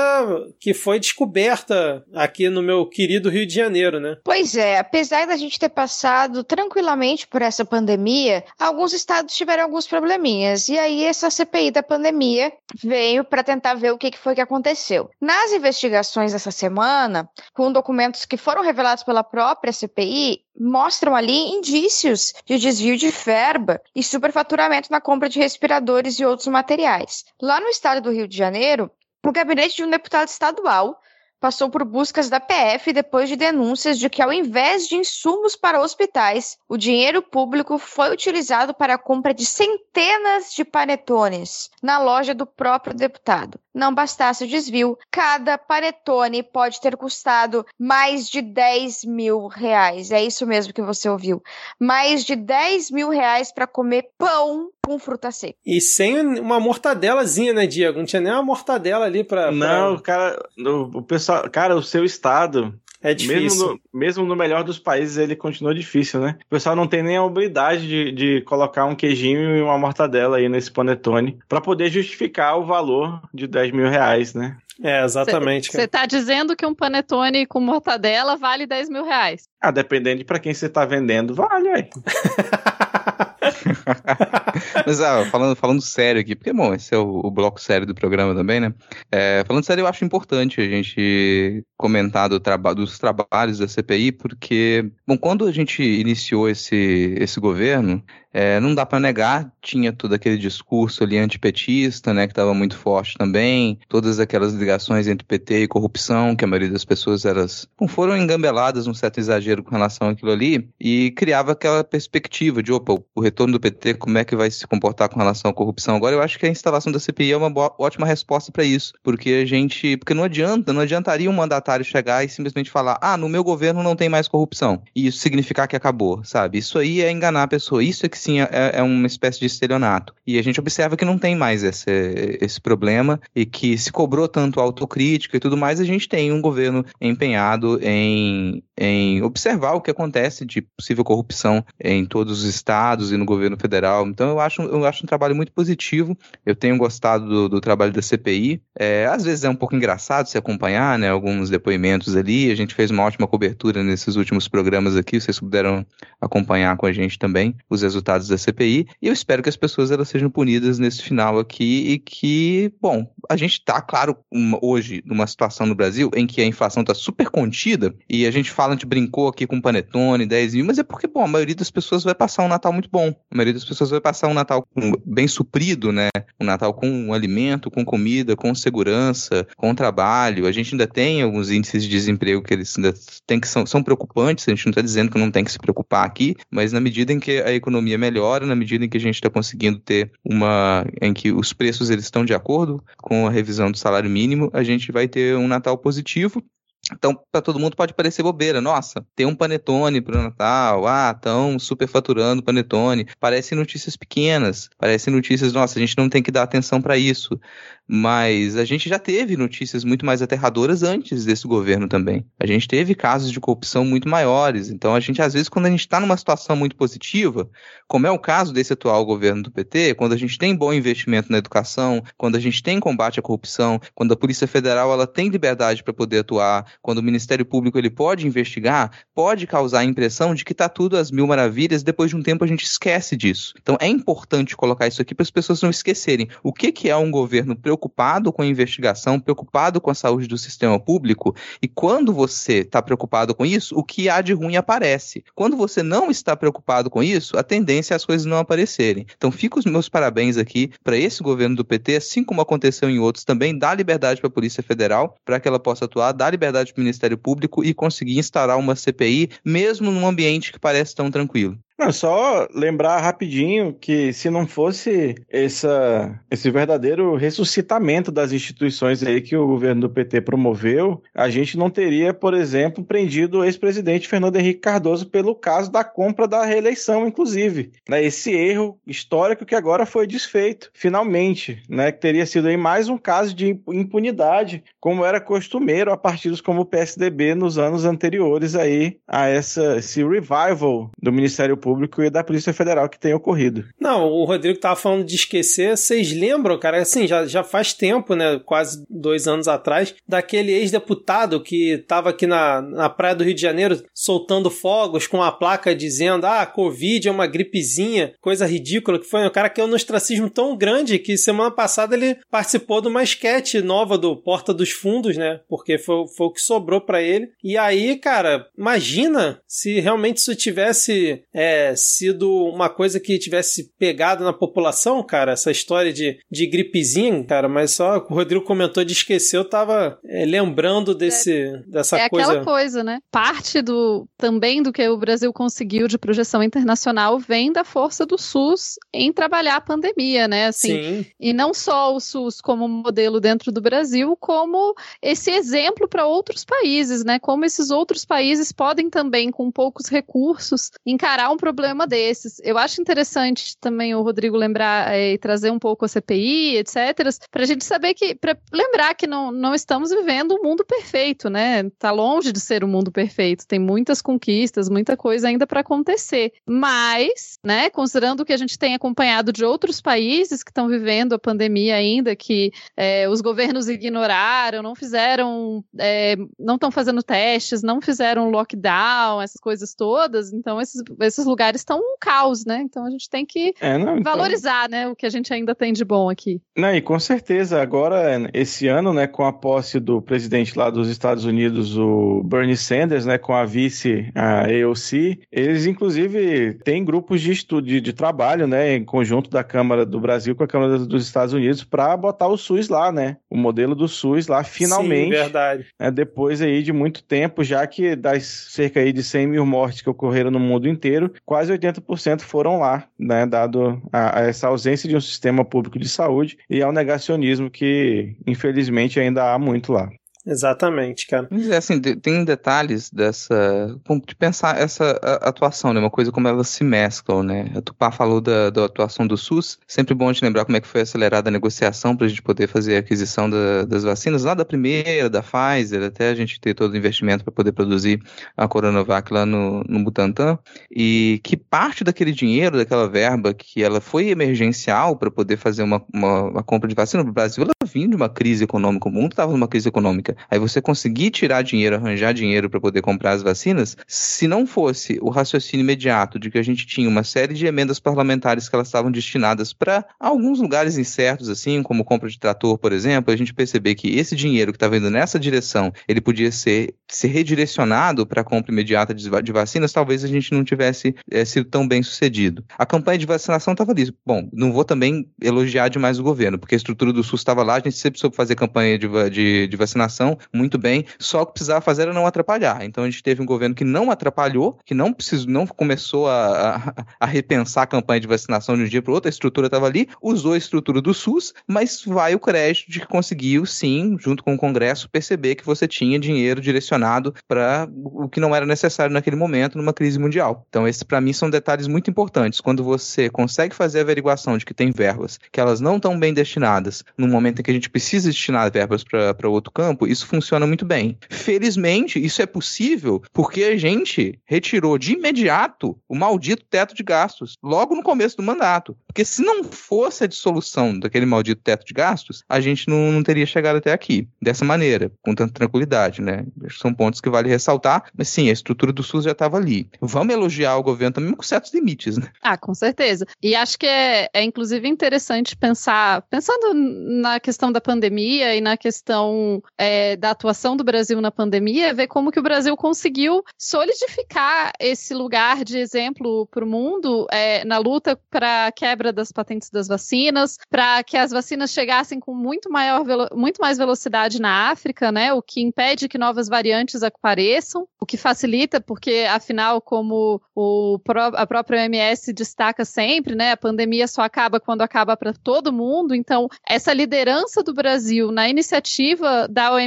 que foi descoberta aqui no meu querido Rio de Janeiro, né? Pois é, apesar da gente ter passado tranquilamente por essa pandemia, alguns estados tiveram alguns probleminhas. E aí essa CPI da pandemia veio para tentar ver o que foi que aconteceu. Nas investigações dessa semana, com documentos que foram revelados pela própria CPI, mostram ali indícios de desvio de verba e superfaturamento na compra de respiradores e outros materiais. Lá no estado do Rio de Janeiro, o gabinete de um deputado estadual passou por buscas da PF depois de denúncias de que, ao invés de insumos para hospitais, o dinheiro público foi utilizado para a compra de centenas de panetones na loja do próprio deputado. Não bastasse o desvio, cada panetone pode ter custado mais de 10 mil reais. É isso mesmo que você ouviu. Mais de 10 mil reais para comer pão com fruta seca. E sem uma mortadelazinha, né, Diego? Não tinha nem uma mortadela ali para. Não, pra... cara, o, o pessoal, cara, o seu estado É difícil. Mesmo no, mesmo no melhor dos países, ele continua difícil, né? O pessoal não tem nem a habilidade de, de colocar um queijinho e uma mortadela aí nesse panetone para poder justificar o valor de 10 mil reais, né? É, exatamente. Você tá dizendo que um panetone com mortadela vale 10 mil reais? Ah, dependendo de pra quem você tá vendendo, vale, aí. Mas ah, falando, falando sério aqui, porque bom, esse é o, o bloco sério do programa também, né? É, falando sério, eu acho importante a gente comentar do traba dos trabalhos da CPI, porque, bom, quando a gente iniciou esse, esse governo, é, não dá para negar, tinha todo aquele discurso ali antipetista, né, que estava muito forte também, todas aquelas ligações entre PT e corrupção, que a maioria das pessoas elas bom, foram engambeladas um certo exagero com relação àquilo ali, e criava aquela perspectiva de, opa, o retorno do PT, como é que vai se comportar com relação à corrupção? Agora eu acho que a instalação da CPI é uma boa, ótima resposta para isso, porque a gente, porque não adianta, não adiantaria um mandatário chegar e simplesmente falar, ah, no meu governo não tem mais corrupção, e isso significar que acabou, sabe? Isso aí é enganar a pessoa, isso é que sim é, é uma espécie de estelionato. E a gente observa que não tem mais esse, esse problema e que se cobrou tanto autocrítica e tudo mais, a gente tem um governo empenhado em, em observar o que acontece de possível corrupção em todos os estados e no governo federal. Então eu acho, eu acho um trabalho muito positivo. Eu tenho gostado do, do trabalho da CPI. É, às vezes é um pouco engraçado se acompanhar, né? Alguns depoimentos ali. A gente fez uma ótima cobertura nesses últimos programas aqui. Vocês puderam acompanhar com a gente também os resultados da CPI, e eu espero que as pessoas elas sejam punidas nesse final aqui e que, bom, a gente está, claro, uma, hoje numa situação no Brasil em que a inflação está super contida e a gente fala, a gente brincou aqui com panetone, 10 mil, mas é porque, bom, a maioria das pessoas vai passar um Natal muito bom. A maioria das pessoas vai passar um Natal bem suprido, né? Um Natal com alimento, com comida, com segurança, com trabalho. A gente ainda tem alguns índices de desemprego que eles ainda tem que são, são preocupantes, a gente não está dizendo que não tem que se preocupar aqui, mas na medida em que a economia melhora na medida em que a gente está conseguindo ter uma. em que os preços eles estão de acordo com a revisão do salário mínimo, a gente vai ter um Natal positivo então, para todo mundo pode parecer bobeira. Nossa, tem um panetone para o Natal. Ah, estão superfaturando panetone. Parecem notícias pequenas. Parecem notícias, nossa, a gente não tem que dar atenção para isso. Mas a gente já teve notícias muito mais aterradoras antes desse governo também. A gente teve casos de corrupção muito maiores. Então, a gente, às vezes, quando a gente está numa situação muito positiva, como é o caso desse atual governo do PT, quando a gente tem bom investimento na educação, quando a gente tem combate à corrupção, quando a Polícia Federal ela tem liberdade para poder atuar, quando o Ministério Público ele pode investigar, pode causar a impressão de que está tudo às mil maravilhas, depois de um tempo a gente esquece disso. Então, é importante colocar isso aqui para as pessoas não esquecerem. O que, que é um governo preocupado preocupado com a investigação, preocupado com a saúde do sistema público, e quando você está preocupado com isso, o que há de ruim aparece. Quando você não está preocupado com isso, a tendência é as coisas não aparecerem. Então, fica os meus parabéns aqui para esse governo do PT, assim como aconteceu em outros também, dá liberdade para a Polícia Federal para que ela possa atuar, dá liberdade para o Ministério Público e conseguir instaurar uma CPI, mesmo num ambiente que parece tão tranquilo. Não, só lembrar rapidinho que se não fosse essa, esse verdadeiro ressuscitamento das instituições aí que o governo do PT promoveu, a gente não teria, por exemplo, prendido o ex-presidente Fernando Henrique Cardoso pelo caso da compra da reeleição, inclusive. Né, esse erro histórico que agora foi desfeito, finalmente, né? Que teria sido aí mais um caso de impunidade, como era costumeiro a partidos como o PSDB nos anos anteriores aí a essa, esse revival do Ministério Público Público e da Polícia Federal que tem ocorrido. Não, o Rodrigo tava falando de esquecer. Vocês lembram, cara? Assim, já, já faz tempo, né? Quase dois anos atrás, daquele ex-deputado que tava aqui na, na praia do Rio de Janeiro soltando fogos com a placa dizendo: ah, Covid é uma gripezinha, coisa ridícula, que foi um cara que é um ostracismo tão grande que semana passada ele participou de uma esquete nova do Porta dos Fundos, né? Porque foi, foi o que sobrou para ele. E aí, cara, imagina se realmente isso tivesse. É, sido uma coisa que tivesse pegado na população, cara, essa história de, de gripezinha, cara, mas só o Rodrigo comentou de esquecer, eu tava é, lembrando desse, é, dessa é coisa. É aquela coisa, né? Parte do também do que o Brasil conseguiu de projeção internacional vem da força do SUS em trabalhar a pandemia, né? Assim, Sim. E não só o SUS como modelo dentro do Brasil, como esse exemplo para outros países, né? Como esses outros países podem também, com poucos recursos, encarar um problema desses. Eu acho interessante também o Rodrigo lembrar é, e trazer um pouco a CPI, etc., para a gente saber que, para lembrar que não, não estamos vivendo um mundo perfeito, né? Está longe de ser um mundo perfeito. Tem muitas conquistas, muita coisa ainda para acontecer. Mas, né, considerando o que a gente tem acompanhado de outros países que estão vivendo a pandemia ainda, que é, os governos ignoraram, não fizeram, é, não estão fazendo testes, não fizeram lockdown, essas coisas todas. Então, esses, esses lugares estão um caos, né? Então, a gente tem que É, não, então- valorizar, né, o que a gente ainda tem de bom aqui. Não, e com certeza, agora, esse ano, né, com a posse do presidente lá dos Estados Unidos, o Bernie Sanders, né, com a vice, a AOC, eles, inclusive, têm grupos de estudo, de, de trabalho, né, em conjunto da Câmara do Brasil com a Câmara dos Estados Unidos, para botar o SUS lá, né, o modelo do SUS lá, finalmente, Sim, verdade. né, depois aí de muito tempo, já que das cerca aí de 100 mil mortes que ocorreram no mundo inteiro, quase 80% foram lá, né, dado a, a essa ausência de um sistema público de saúde e ao negacionismo que, infelizmente, ainda há muito lá. Exatamente, cara. Mas é assim, tem detalhes dessa. De pensar essa atuação, né? Uma coisa como elas se mesclam, né? A Tupá falou da, da atuação do SUS. Sempre bom gente lembrar como é que foi acelerada a negociação para a gente poder fazer a aquisição da- das vacinas, lá da primeira, da Pfizer, até a gente ter todo o investimento para poder produzir a Coronavac lá no, no Butantan. E que parte daquele dinheiro, daquela verba, que ela foi emergencial para poder fazer uma, uma, uma compra de vacina no Brasil, ela vinha de uma crise econômica, o mundo estava numa crise econômica. Aí você conseguir tirar dinheiro, arranjar dinheiro para poder comprar as vacinas, se não fosse o raciocínio imediato de que a gente tinha uma série de emendas parlamentares que elas estavam destinadas para alguns lugares incertos, assim, como compra de trator, por exemplo, a gente perceber que esse dinheiro que estava indo nessa direção, ele podia ser, ser redirecionado para a compra imediata de, de vacinas, talvez a gente não tivesse eh, sido tão bem sucedido. A campanha de vacinação estava ali. Bom, não vou também elogiar demais o governo, porque a estrutura do SUS estava lá, a gente sempre soube fazer campanha de, de, de vacinação muito bem, só o que precisava fazer era não atrapalhar. Então a gente teve um governo que não atrapalhou, que não precisou, não começou a, a, a repensar a campanha de vacinação de um dia para o outro, a estrutura estava ali, usou a estrutura do SUS, mas vai o crédito de que conseguiu, sim, junto com o Congresso, perceber que você tinha dinheiro direcionado para o que não era necessário naquele momento, numa crise mundial. Então, esses, para mim, são detalhes muito importantes. Quando você consegue fazer a averiguação de que tem verbas, que elas não estão bem destinadas, no momento em que a gente precisa destinar verbas para outro campo, isso funciona muito bem. Felizmente, isso é possível porque a gente retirou de imediato o maldito teto de gastos, logo no começo do mandato. Porque se não fosse a dissolução daquele maldito teto de gastos, a gente não, não teria chegado até aqui, dessa maneira, com tanta tranquilidade, né? São pontos que vale ressaltar, mas sim, a estrutura do SUS já estava ali. Vamos elogiar o governo também com certos limites, né? Ah, com certeza. E acho que é, é inclusive interessante pensar, pensando na questão da pandemia e na questão é, da atuação do Brasil na pandemia, ver como que o Brasil conseguiu solidificar esse lugar de exemplo para o mundo é, na luta para a quebra das patentes das vacinas, para que as vacinas chegassem com muito maior muito mais velocidade na África, né? O que impede que novas variantes apareçam, o que facilita, porque afinal, como o a própria OMS destaca sempre, né? A pandemia só acaba quando acaba para todo mundo. Então, essa liderança do Brasil na iniciativa da OMS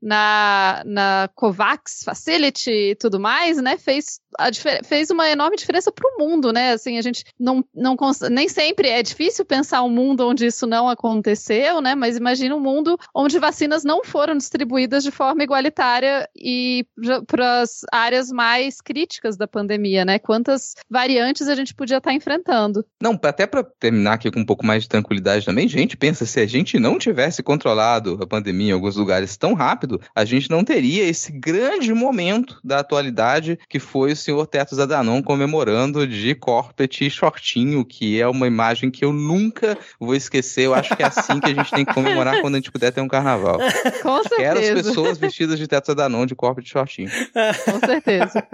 na, na COVAX Facility e tudo mais, né? Fez, a fez uma enorme diferença para o mundo, né? Assim, a gente não, não nem sempre é difícil pensar um mundo onde isso não aconteceu, né? Mas imagina um mundo onde vacinas não foram distribuídas de forma igualitária e para as áreas mais críticas da pandemia, né? Quantas variantes a gente podia estar enfrentando. Não, até para terminar aqui com um pouco mais de tranquilidade também, gente, pensa, se a gente não tivesse controlado a pandemia em alguns lugares tão rápido, a gente não teria esse grande momento da atualidade que foi o senhor Tetos Adanon comemorando de corpete e shortinho, que é uma imagem que eu nunca vou esquecer. Eu acho que é assim que a gente tem que comemorar quando a gente puder ter um carnaval. Com Quero as certeza. pessoas vestidas de Tetos Adanon de corpete e shortinho. Com certeza.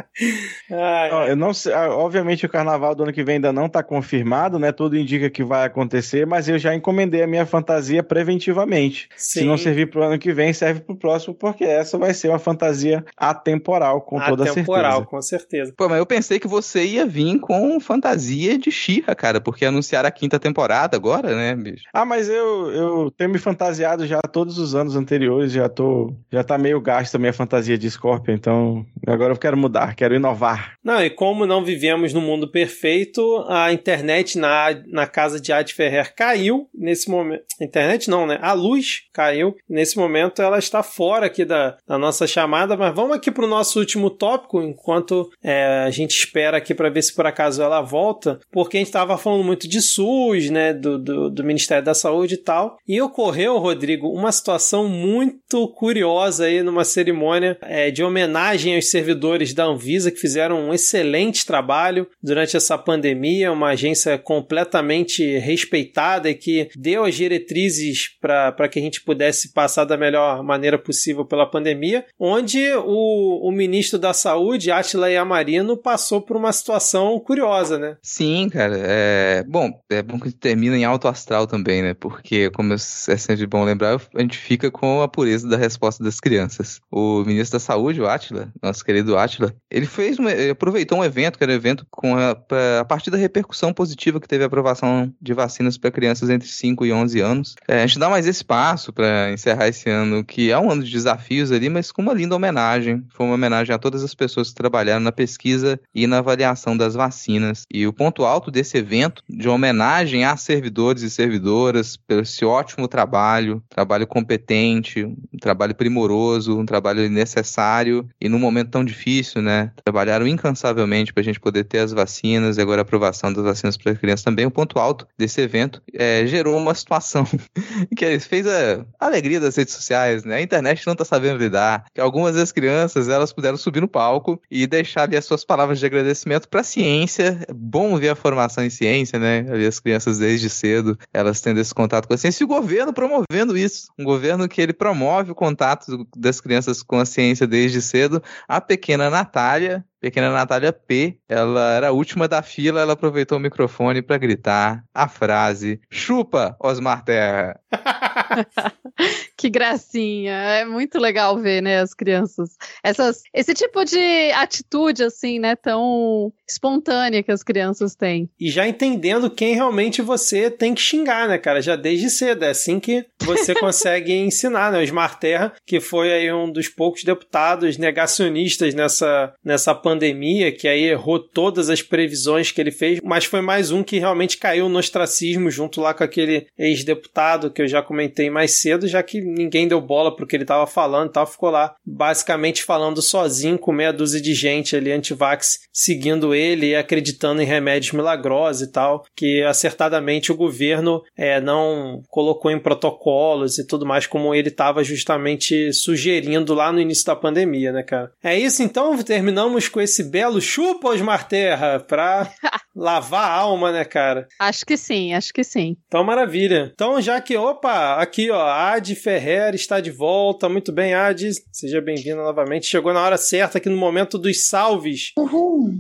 Ai, Eu não sei, ah, obviamente o carnaval do ano que vem ainda não está confirmado, né? Tudo indica que vai acontecer, mas eu já encomendei a minha fantasia preventivamente. Se Sim. não servir para o ano que vem, vem serve pro próximo, porque essa vai ser uma fantasia atemporal, com toda Atemporal, certeza. com certeza. Pô, mas eu pensei que você ia vir com fantasia de Xirra, cara, porque anunciaram a quinta temporada agora, né, bicho? Ah, mas eu, eu tenho me fantasiado já todos os anos anteriores, já tô. Já tá meio gasto a minha fantasia de Scorpion, então agora eu quero mudar, quero inovar. Não, e como não vivemos no mundo perfeito, a internet na, na casa de Ad Ferrer caiu nesse momento. Internet não, né? A luz caiu. Nesse momento ela está fora aqui da, da nossa chamada, mas vamos aqui para o nosso último tópico, enquanto é, a gente espera aqui para ver se por acaso ela volta, porque a gente estava falando muito de SUS, né? Do, do, do Ministério da Saúde e tal. E ocorreu, Rodrigo, uma situação muito curiosa aí numa cerimônia é, de homenagem aos servidores da Anvisa que fizeram um excelente trabalho durante essa pandemia, uma agência completamente respeitada e que deu as diretrizes para que a gente pudesse passar da melhor maneira possível pela pandemia, onde o, o ministro da Saúde, Atila Yamarino, passou por uma situação curiosa, né? Sim, cara. É... Bom, é bom que termina em alto astral também, né? Porque, como é sempre bom lembrar, a gente fica com a pureza da resposta das crianças. O ministro da Saúde, o Atila, nosso querido Atila, ele fez uma, ele aproveitou um evento, que era um evento com a, a partir da repercussão positiva que teve a aprovação de vacinas para crianças entre 5 e 11 anos. É, a gente dá mais espaço para encerrar esse ano, que é um ano de desafios ali, mas com uma linda homenagem. Foi uma homenagem a todas as pessoas que trabalharam na pesquisa e na avaliação das vacinas. E o ponto alto desse evento, de homenagem a servidores e servidoras pelo esse ótimo trabalho, trabalho competente, um trabalho primoroso, um trabalho necessário e num momento tão difícil, né? Trabalharam incansavelmente para a gente poder ter as vacinas e agora a aprovação das vacinas para crianças também. O ponto alto desse evento é, gerou uma situação que fez a alegria das redes sociais, né? A internet não tá sabendo lidar. Que algumas das crianças elas puderam subir no palco e deixar ali as suas palavras de agradecimento para a ciência. É bom ver a formação em ciência, né? Ali as crianças desde cedo elas tendo esse contato com a ciência e o governo promovendo isso. Um governo que ele promove o contato das crianças com a ciência desde cedo. A pequena Natália, pequena Natália P, ela era a última da fila, ela aproveitou o microfone para gritar a frase: "Chupa, Osmar Terra". Que gracinha. É muito legal ver, né, as crianças. Essas, esse tipo de atitude, assim, né, tão espontânea que as crianças têm. E já entendendo quem realmente você tem que xingar, né, cara? Já desde cedo. É assim que você consegue ensinar, né? O Smart Terra, que foi aí um dos poucos deputados negacionistas nessa, nessa pandemia, que aí errou todas as previsões que ele fez, mas foi mais um que realmente caiu no ostracismo junto lá com aquele ex-deputado que eu já comentei mais cedo, já que ninguém deu bola pro que ele tava falando e tal, ficou lá basicamente falando sozinho com meia dúzia de gente ali antivax seguindo ele e acreditando em remédios milagrosos e tal, que acertadamente o governo é, não colocou em protocolos e tudo mais, como ele estava justamente sugerindo lá no início da pandemia, né, cara? É isso então, terminamos com esse belo chupa, Osmar Terra, pra lavar a alma, né, cara? Acho que sim, acho que sim. Então, maravilha. Então, já que, opa, aqui, ó, Adi Ferrer está de volta. Muito bem, Adi. Seja bem-vinda novamente. Chegou na hora certa aqui no momento dos salves.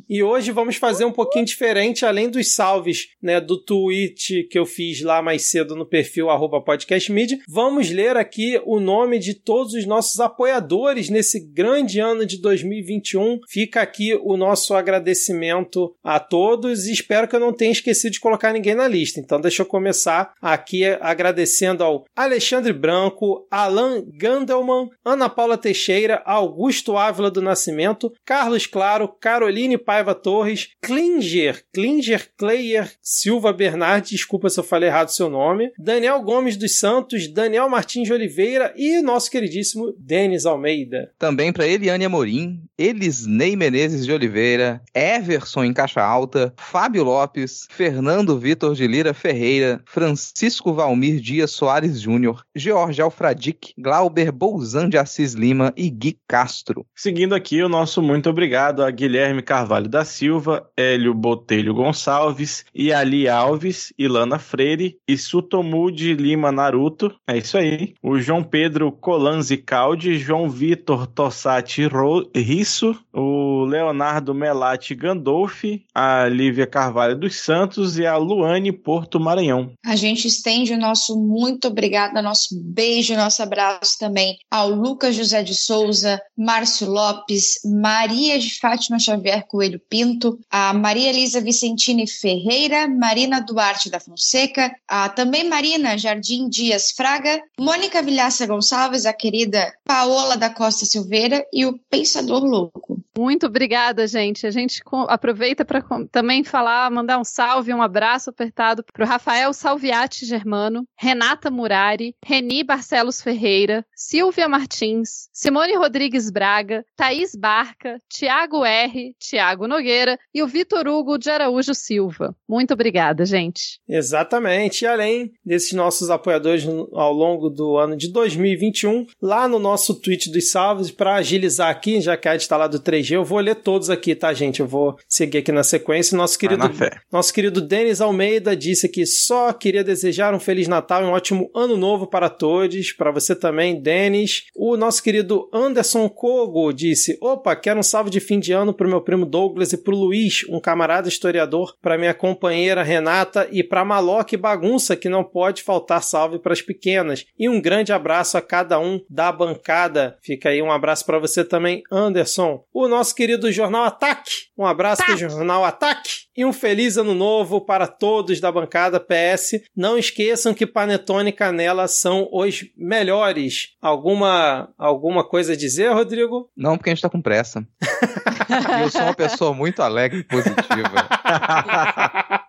E hoje vamos fazer um pouquinho diferente, além dos salves, né, do tweet que eu fiz lá mais cedo no perfil arroba podcastmedia. Vamos ler aqui o nome de todos os nossos apoiadores nesse grande ano de 2021. Fica aqui o nosso agradecimento a todos e espero que eu não tenha esquecido de colocar ninguém na lista. Então deixa eu começar aqui agradecendo ao Alexandre Branco, Alan Gandelman, Ana Paula Teixeira, Augusto Ávila do Nascimento, Carlos Claro, Caroline Paiva Torres, Klinger, Klinger Kleyer Silva Bernardi, desculpa se eu falei errado seu nome, Daniel Gomes dos Santos, Daniel Martins de Oliveira e nosso queridíssimo Denis Almeida. Também para Eliane Amorim, Elisnei Menezes de Oliveira, Everson em Caixa Alta, Fábio Lopes, Fernando Vitor de Lira Ferreira, Francisco Valmir Dias Soares Júnior, George Alfradic, Glauber Bolzan de Assis Lima e Gui Castro. Seguindo aqui, o nosso muito obrigado a Guilherme Carvalho da Silva, Hélio Botelho Gonçalves, Iali Alves, Ilana Freire e Sutomu de Lima Naruto. É isso aí. O João Pedro Colanzi Caldi, João Vitor Tossati Risso, o Leonardo Melati Gandolfi, a Lívia Lívia Carvalho dos Santos e a Luane Porto Maranhão. A gente estende o nosso muito obrigado, nosso beijo, nosso abraço também ao Lucas José de Souza, Márcio Lopes, Maria de Fátima Xavier Coelho Pinto, a Maria Elisa Vicentini Ferreira, Marina Duarte da Fonseca, a também Marina Jardim Dias Fraga, Mônica Vilhaça Gonçalves, a querida Paola da Costa Silveira e o Pensador Louco. Muito obrigada, gente. A gente aproveita para também falar, mandar um salve, um abraço apertado para o Rafael Salviati Germano, Renata Murari, Reni Barcelos Ferreira, Silvia Martins, Simone Rodrigues Braga, Thaís Barca, Tiago R, Tiago Nogueira e o Vitor Hugo de Araújo Silva. Muito obrigada, gente. Exatamente. E além desses nossos apoiadores ao longo do ano de 2021, lá no nosso tweet dos salves, para agilizar aqui, já que a está lá do 3G, eu vou ler todos aqui, tá, gente? Eu vou seguir aqui na sequência. Nosso querido, nosso querido Denis Almeida disse que só queria desejar um Feliz Natal e um ótimo Ano Novo para todos. Para você também, Denis. O nosso querido Anderson Kogo disse: opa, quero um salve de fim de ano pro meu primo Douglas e pro Luiz, um camarada historiador, para minha companheira Renata e para Maloque Bagunça, que não pode faltar salve para as pequenas. E um grande abraço a cada um da bancada. Fica aí um abraço para você também, Anderson. O nosso querido Jornal Ataque. Um abraço para o Jornal Ataque. E um feliz ano novo para todos da bancada PS. Não esqueçam que Panetone e Canela são os melhores. Alguma alguma coisa a dizer, Rodrigo? Não, porque a gente tá com pressa. eu sou uma pessoa muito alegre e positiva.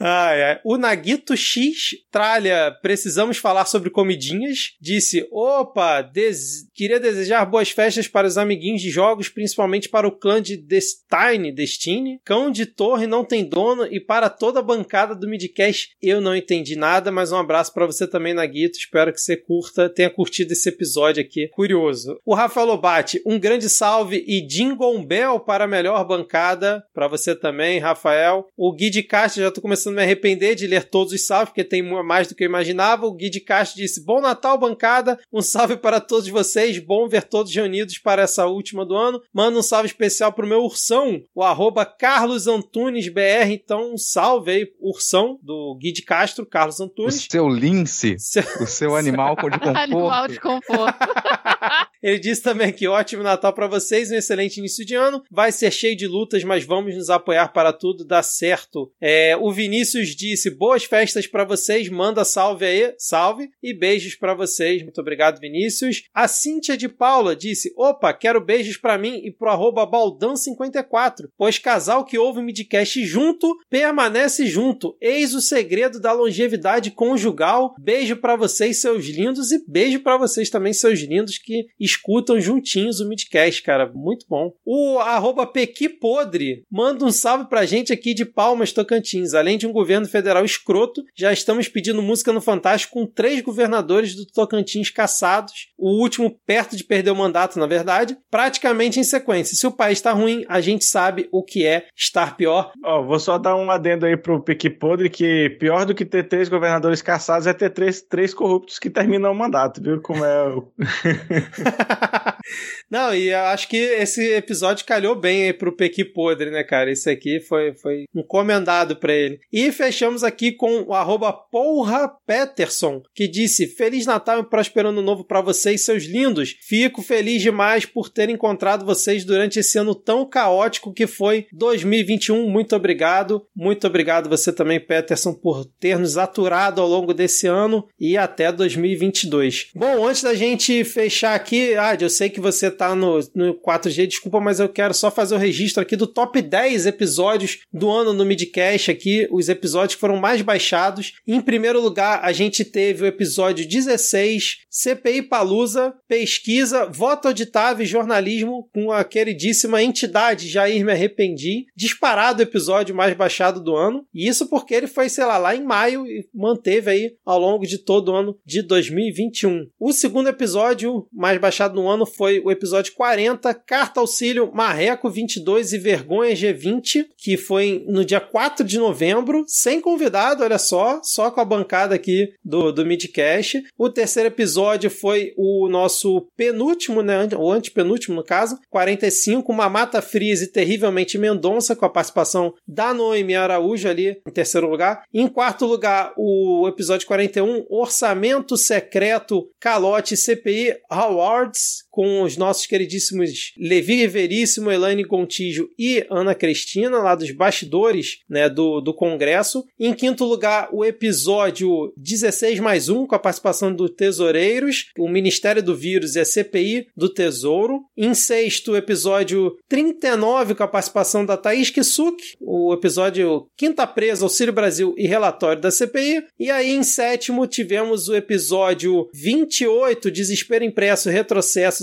ai, ai. O Nagito X tralha, precisamos falar sobre comidinhas. Disse: opa, des... queria desejar boas festas para os amiguinhos de jogos, principalmente para o clã de Destine, Destiny. Cão de torre não tem dono e para toda a bancada do Midcast eu não entendi nada, mas um abraço para você também, Nagito. Espero que você curta, tenha curtido esse episódio aqui. Curioso. O Rafael Lobate, um grande salve e Jingle Bell para a melhor bancada. Para você também, Rafael. O Gui de Castro, já tô começando a me arrepender de ler todos os salves, porque tem mais do que eu imaginava. O Gui de Castro disse: Bom Natal, bancada. Um salve para todos vocês. Bom ver todos reunidos para essa última do ano. Manda um salve especial pro meu ursão, o arroba Carlos Antunes BR. Então, um salve aí, ursão do Gui de Castro, Carlos Antunes. O seu lince, seu... o seu animal de conforto. animal de conforto. Ele disse também que ótimo Natal para vocês, um excelente início de ano. Vai ser cheio de lutas, mas vamos nos apoiar para tudo dar certo. É, o Vinícius disse: boas festas para vocês, manda salve aí, salve e beijos para vocês. Muito obrigado, Vinícius. A Cíntia de Paula disse: opa, quero beijos para mim e pro arroba Baldan54, pois casal que ouve o midcast junto permanece junto. Eis o segredo da longevidade conjugal. Beijo para vocês, seus lindos, e beijo para vocês também, seus lindos, que escutam juntinhos o midcast, cara. Muito bom. O arroba Pequi Podre manda um salve pra gente aqui de Palmas, Tocantins. Além de um governo federal escroto, já estamos pedindo música no Fantástico com três governadores do Tocantins caçados. O último perto de perder o mandato, na verdade, praticamente em sequência. Se o país tá ruim, a gente sabe o que é estar pior. Ó, oh, vou só dar um adendo aí pro Pequi Podre, que pior do que ter três governadores caçados é ter três, três corruptos que terminam o mandato, viu? Como é o. Não, e acho que esse episódio calhou bem aí pro Pequi Podre, né, cara? Esse aqui foi, foi encomendado para ele. E fechamos aqui com o arroba Porra Peterson, que disse: Feliz Natal e prosperando novo para vocês, seus lindos. Fico feliz demais por ter encontrado vocês durante esse ano tão caótico que foi 2021. Muito obrigado. Muito obrigado você também, Peterson, por ter nos aturado ao longo desse ano e até 2022. Bom, antes da gente fechar aqui, ah, eu sei que você tá no, no 4G, desculpa, mas eu quero só fazer o registro aqui do top 10 episódios do ano no Midcast aqui, os episódios que foram mais baixados. Em primeiro lugar, a gente teve o episódio 16, CPI Palusa, pesquisa, voto auditável e jornalismo com a queridíssima entidade Jair Me Arrependi, disparado o episódio mais baixado do ano. E isso porque ele foi, sei lá, lá em maio e manteve aí ao longo de todo o ano de 2021. O segundo episódio mais baixado no ano foi o episódio 40, Carta Auxílio Marreco 22 e Vergonha G20, que foi no dia 4 de novembro. sem convidado, olha só, só com a bancada aqui do, do Midcast. O terceiro episódio foi o nosso penúltimo, né? O antepenúltimo, no caso, 45, Mamata Freeze e Terrivelmente Mendonça, com a participação da Noemi Araújo ali em terceiro lugar. Em quarto lugar, o episódio 41, Orçamento Secreto, Calote CPI Awards, com os nossos queridíssimos Levi Veríssimo, Elaine Contígio e Ana Cristina, lá dos bastidores né, do, do Congresso. Em quinto lugar, o episódio 16 mais 1, com a participação do Tesoureiros, o Ministério do Vírus e a CPI do Tesouro. Em sexto, o episódio 39, com a participação da Thaís Kisuki, o episódio Quinta Presa, Auxílio Brasil e Relatório da CPI. E aí, em sétimo, tivemos o episódio 28, Desespero Impresso,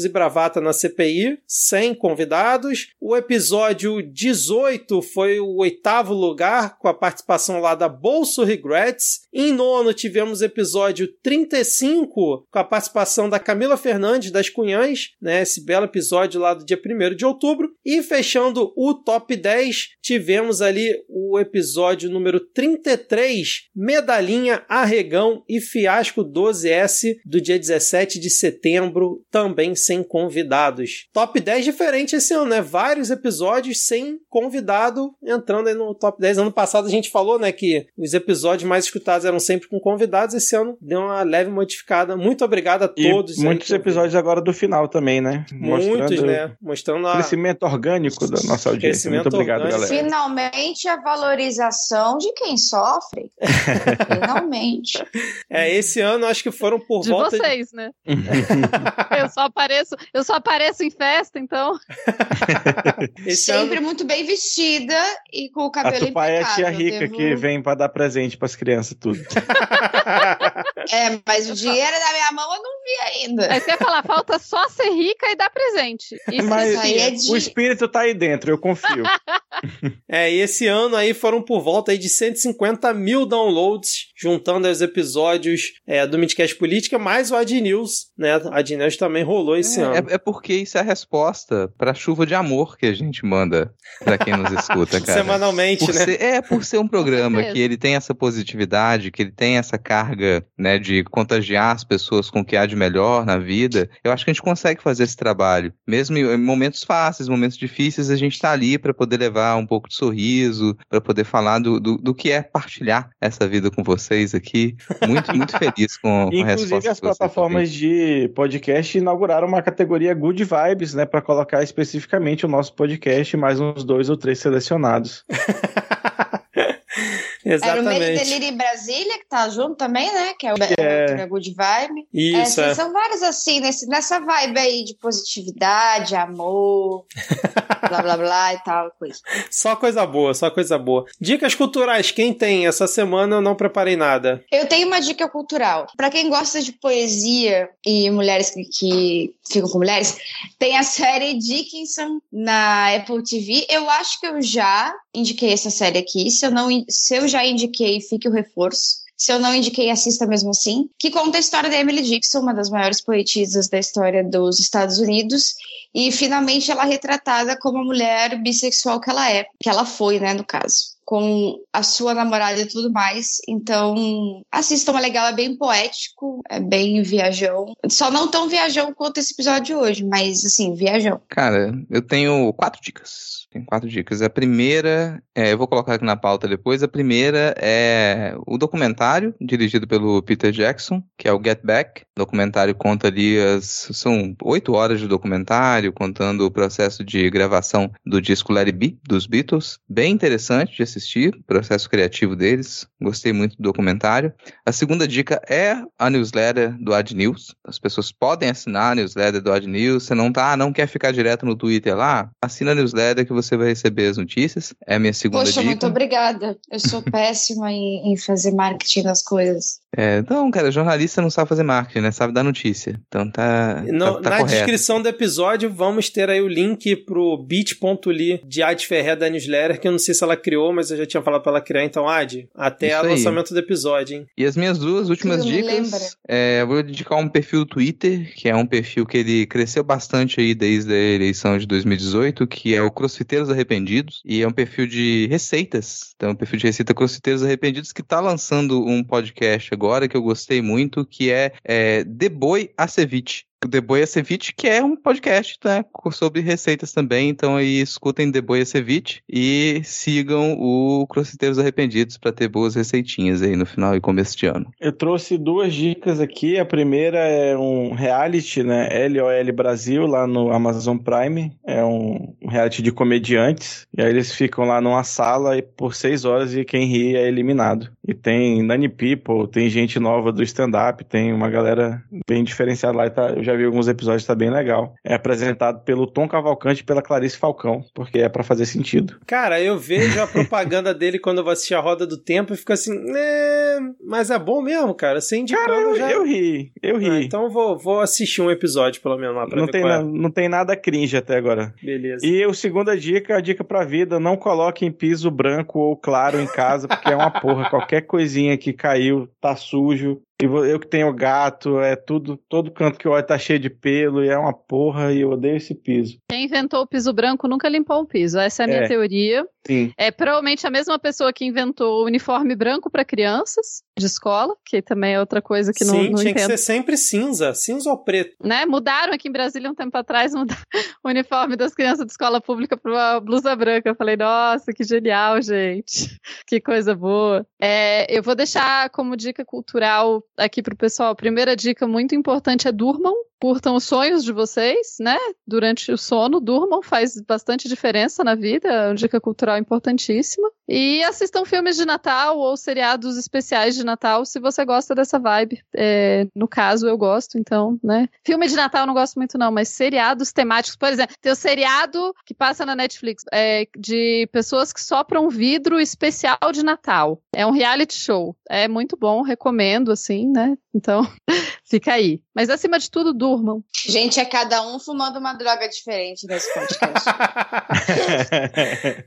E Bravata na CPI, sem convidados. O episódio 18 foi o oitavo lugar, com a participação lá da Bolso Regrets. Em nono, tivemos episódio 35, com a participação da Camila Fernandes, das Cunhãs, né? Esse belo episódio lá do dia 1 de outubro. E fechando o top 10, tivemos ali o episódio número 33, Medalhinha, Arregão e Fiasco 12S, do dia 17 de setembro, também sem convidados. Top 10 diferente esse ano, né? Vários episódios sem convidado entrando aí no top 10. Ano passado a gente falou, né, que os episódios mais escutados eram sempre com convidados. Esse ano deu uma leve modificada. Muito obrigado a todos. E muitos episódios agora do final também, né? Muitos, né? Mostrando o crescimento orgânico da nossa audiência. Muito obrigado, orgânico. galera. Finalmente a valorização de quem sofre. Finalmente. É, esse ano acho que foram por de volta vocês, né? eu só apareço, eu só apareço em festa, então. Sempre ano... muito bem vestida e com o cabelo A Tupá é a tia rica devo... que vem para dar presente para as crianças tudo. é, mas o dinheiro da minha mão eu não vi ainda. Aí você ia falar, falta só ser rica e dar presente. Isso mas é de... o espírito tá aí dentro, eu confio. é, e esse ano aí foram por volta aí de 150 mil downloads, juntando os episódios é, do Midcast Política, mais o Ad News, né? A Ad News também rolou esse é, ano. É, é, porque isso é a resposta pra chuva de amor que a gente manda pra quem nos escuta, cara. Semanalmente, por né? Ser, é, por ser um programa que ele tem essa positividade, que ele tem essa carga, né, de contagiar as pessoas com o que há de melhor na vida, eu acho que a gente consegue fazer esse trabalho. Mesmo em momentos fáceis, momentos difíceis, a gente tá ali para poder levar um pouco de sorriso, para poder falar do, do, do, que é partilhar essa vida com vocês aqui. Muito, muito feliz com, com a resposta. Inclusive, as plataformas de podcast inauguraram uma categoria Good Vibes, né, para colocar especificamente o nosso podcast, mais uns dois ou três selecionados. Exatamente. Era o Meio Delírio Brasília, que tá junto também, né? Que é o, é. o Good Vibe. Isso. É, é. São vários assim, nesse, nessa vibe aí de positividade, amor, blá blá blá e tal, coisa. Só coisa boa, só coisa boa. Dicas culturais, quem tem? Essa semana eu não preparei nada. Eu tenho uma dica cultural. Para quem gosta de poesia e mulheres que, que ficam com mulheres, tem a série Dickinson na Apple TV. Eu acho que eu já indiquei essa série aqui. Se eu, não, se eu já indiquei, fique o reforço. Se eu não indiquei, assista mesmo assim. Que conta a história da Emily Dixon, uma das maiores poetisas da história dos Estados Unidos. E finalmente ela é retratada como a mulher bissexual que ela é, que ela foi, né, no caso com a sua namorada e tudo mais. Então, assistam, é legal, é bem poético, é bem viajão. Só não tão viajão quanto esse episódio de hoje, mas assim, viajão. Cara, eu tenho quatro dicas. Tem quatro dicas. A primeira, é, eu vou colocar aqui na pauta depois. A primeira é o documentário dirigido pelo Peter Jackson, que é o Get Back. O documentário conta ali as. São oito horas de documentário, contando o processo de gravação do disco It Be, dos Beatles. Bem interessante de assistir, o processo criativo deles. Gostei muito do documentário. A segunda dica é a newsletter do Ad News. As pessoas podem assinar a newsletter do Ad News. Você não tá, não quer ficar direto no Twitter lá? Assina a newsletter que você vai receber as notícias. É a minha segunda Poxa, dica. muito obrigada. Eu sou péssima em, em, fazer marketing das coisas. É, não, cara, jornalista não sabe fazer marketing, né? Sabe dar notícia. Então tá. No- tá, tá na correto. descrição do episódio, vamos ter aí o link pro bit.ly de Ad Ferrer da newsletter, que eu não sei se ela criou, mas eu já tinha falado pra ela criar, então, Ad, até o lançamento do episódio, hein? E as minhas duas últimas me dicas, é, eu vou dedicar um perfil do Twitter, que é um perfil que ele cresceu bastante aí desde a eleição de 2018, que é o Crossfiteiros Arrependidos, e é um perfil de receitas, então é um perfil de receita Crossfiteiros Arrependidos que tá lançando um podcast agora que eu gostei muito, que é, é The Boi a Ceviche. O The Boi a Ceviche, que é um podcast né, sobre receitas também, então aí escutem The Boi a Ceviche e sigam o Crossfiteiros Arrependidos para ter boas receitinhas aí no final e começo de ano. Eu trouxe duas dicas aqui. A primeira é um reality, né? LOL Brasil, lá no Amazon Prime. É um reality de comediantes. E aí eles ficam lá numa sala e por seis horas e quem ri é eliminado. E tem Nani People, tem gente nova do stand-up, tem uma galera bem diferenciada lá. e Tá, já vi alguns episódios, tá bem legal. É apresentado pelo Tom Cavalcante e pela Clarice Falcão, porque é pra fazer sentido. Cara, eu vejo a propaganda dele quando eu vou assistir a Roda do Tempo e fico assim, né, mas é bom mesmo, cara. Você indicando Cara, eu, já... eu ri, eu ri. Ah, então vou, vou assistir um episódio, pelo menos, lá pra não, ver tem qual é. na- não tem nada cringe até agora. Beleza. E a segunda dica, a dica pra vida, não coloquem piso branco ou claro em casa, porque é uma porra. Qualquer coisinha que caiu tá sujo. E eu que tenho gato, é tudo, todo canto que eu olho tá cheio de pelo e é uma porra e eu odeio esse piso. Quem inventou o piso branco nunca limpou o piso. Essa é a minha É. teoria. Sim. É provavelmente a mesma pessoa que inventou o uniforme branco para crianças de escola, que também é outra coisa que não, Sim, não tinha entendo. que ser sempre cinza, cinza ou preto. Né? Mudaram aqui em Brasília um tempo atrás mudaram o uniforme das crianças de escola pública para uma blusa branca. Eu falei, nossa, que genial, gente. Que coisa boa. É, eu vou deixar como dica cultural aqui pro pessoal. A primeira dica muito importante é durmam. Curtam os sonhos de vocês, né? Durante o sono, durmam, faz bastante diferença na vida, é uma dica cultural importantíssima. E assistam filmes de Natal ou seriados especiais de Natal, se você gosta dessa vibe. É, no caso, eu gosto, então, né? Filme de Natal eu não gosto muito, não, mas seriados temáticos, por exemplo, tem o seriado que passa na Netflix é, de pessoas que sopram vidro especial de Natal. É um reality show. É muito bom, recomendo, assim, né? Então, fica aí. Mas acima de tudo, durmam. Gente, é cada um fumando uma droga diferente nesse podcast.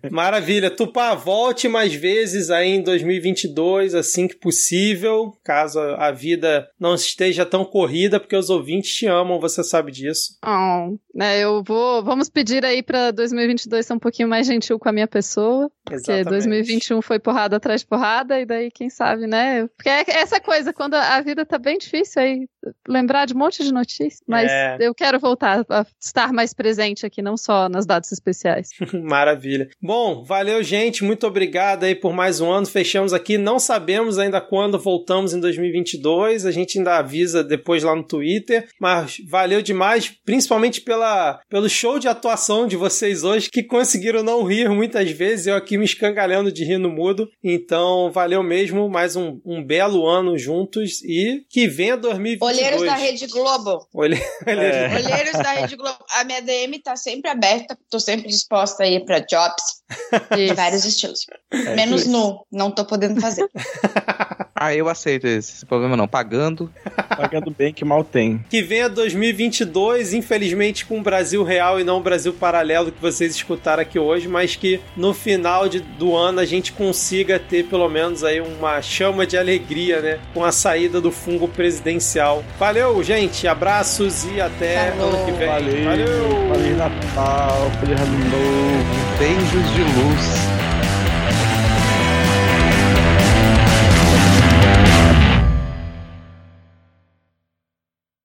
Maravilha. Tupá, volte mais vezes aí em 2022, assim que possível, caso a vida não esteja tão corrida, porque os ouvintes te amam, você sabe disso. Oh, né, eu vou. Vamos pedir aí pra 2022 ser um pouquinho mais gentil com a minha pessoa. Porque Exatamente. 2021 foi porrada atrás de porrada, e daí, quem sabe, né? Porque é essa coisa, quando a vida tá bem difícil, aí lembrar de um monte de notícias. Mas É. eu quero voltar a estar mais presente aqui, não só nas datas especiais. Maravilha. Bom, valeu, gente. Muito obrigado aí por mais um ano. Fechamos aqui. Não sabemos ainda quando voltamos em 2022. A gente ainda avisa depois lá no Twitter. Mas valeu demais, principalmente pela, pelo show de atuação de vocês hoje, que conseguiram não rir muitas vezes. Eu aqui me escangalhando de rir no mudo. Então, valeu mesmo. Mais um, um belo ano juntos. E que venha 2022. Olheiros da Rede Globo. Olhe- É. Olheiros da Rede Globo. A minha DM tá sempre aberta. Tô sempre disposta aí pra jobs de Isso. vários estilos. Menos nu. Não tô podendo fazer. Ah, eu aceito esse problema não. Pagando. Pagando bem que mal tem. Que venha 2022, infelizmente com o Brasil real e não o Brasil paralelo que vocês escutaram aqui hoje, mas que no final de- do ano a gente consiga ter pelo menos aí uma chama de alegria, né? Com a saída do fungo presidencial. Valeu, gente. Abraços e até Falou. ano que vem. Valeu. Valeu. Feliz Natal, feliz ano novo. Beijos de luz.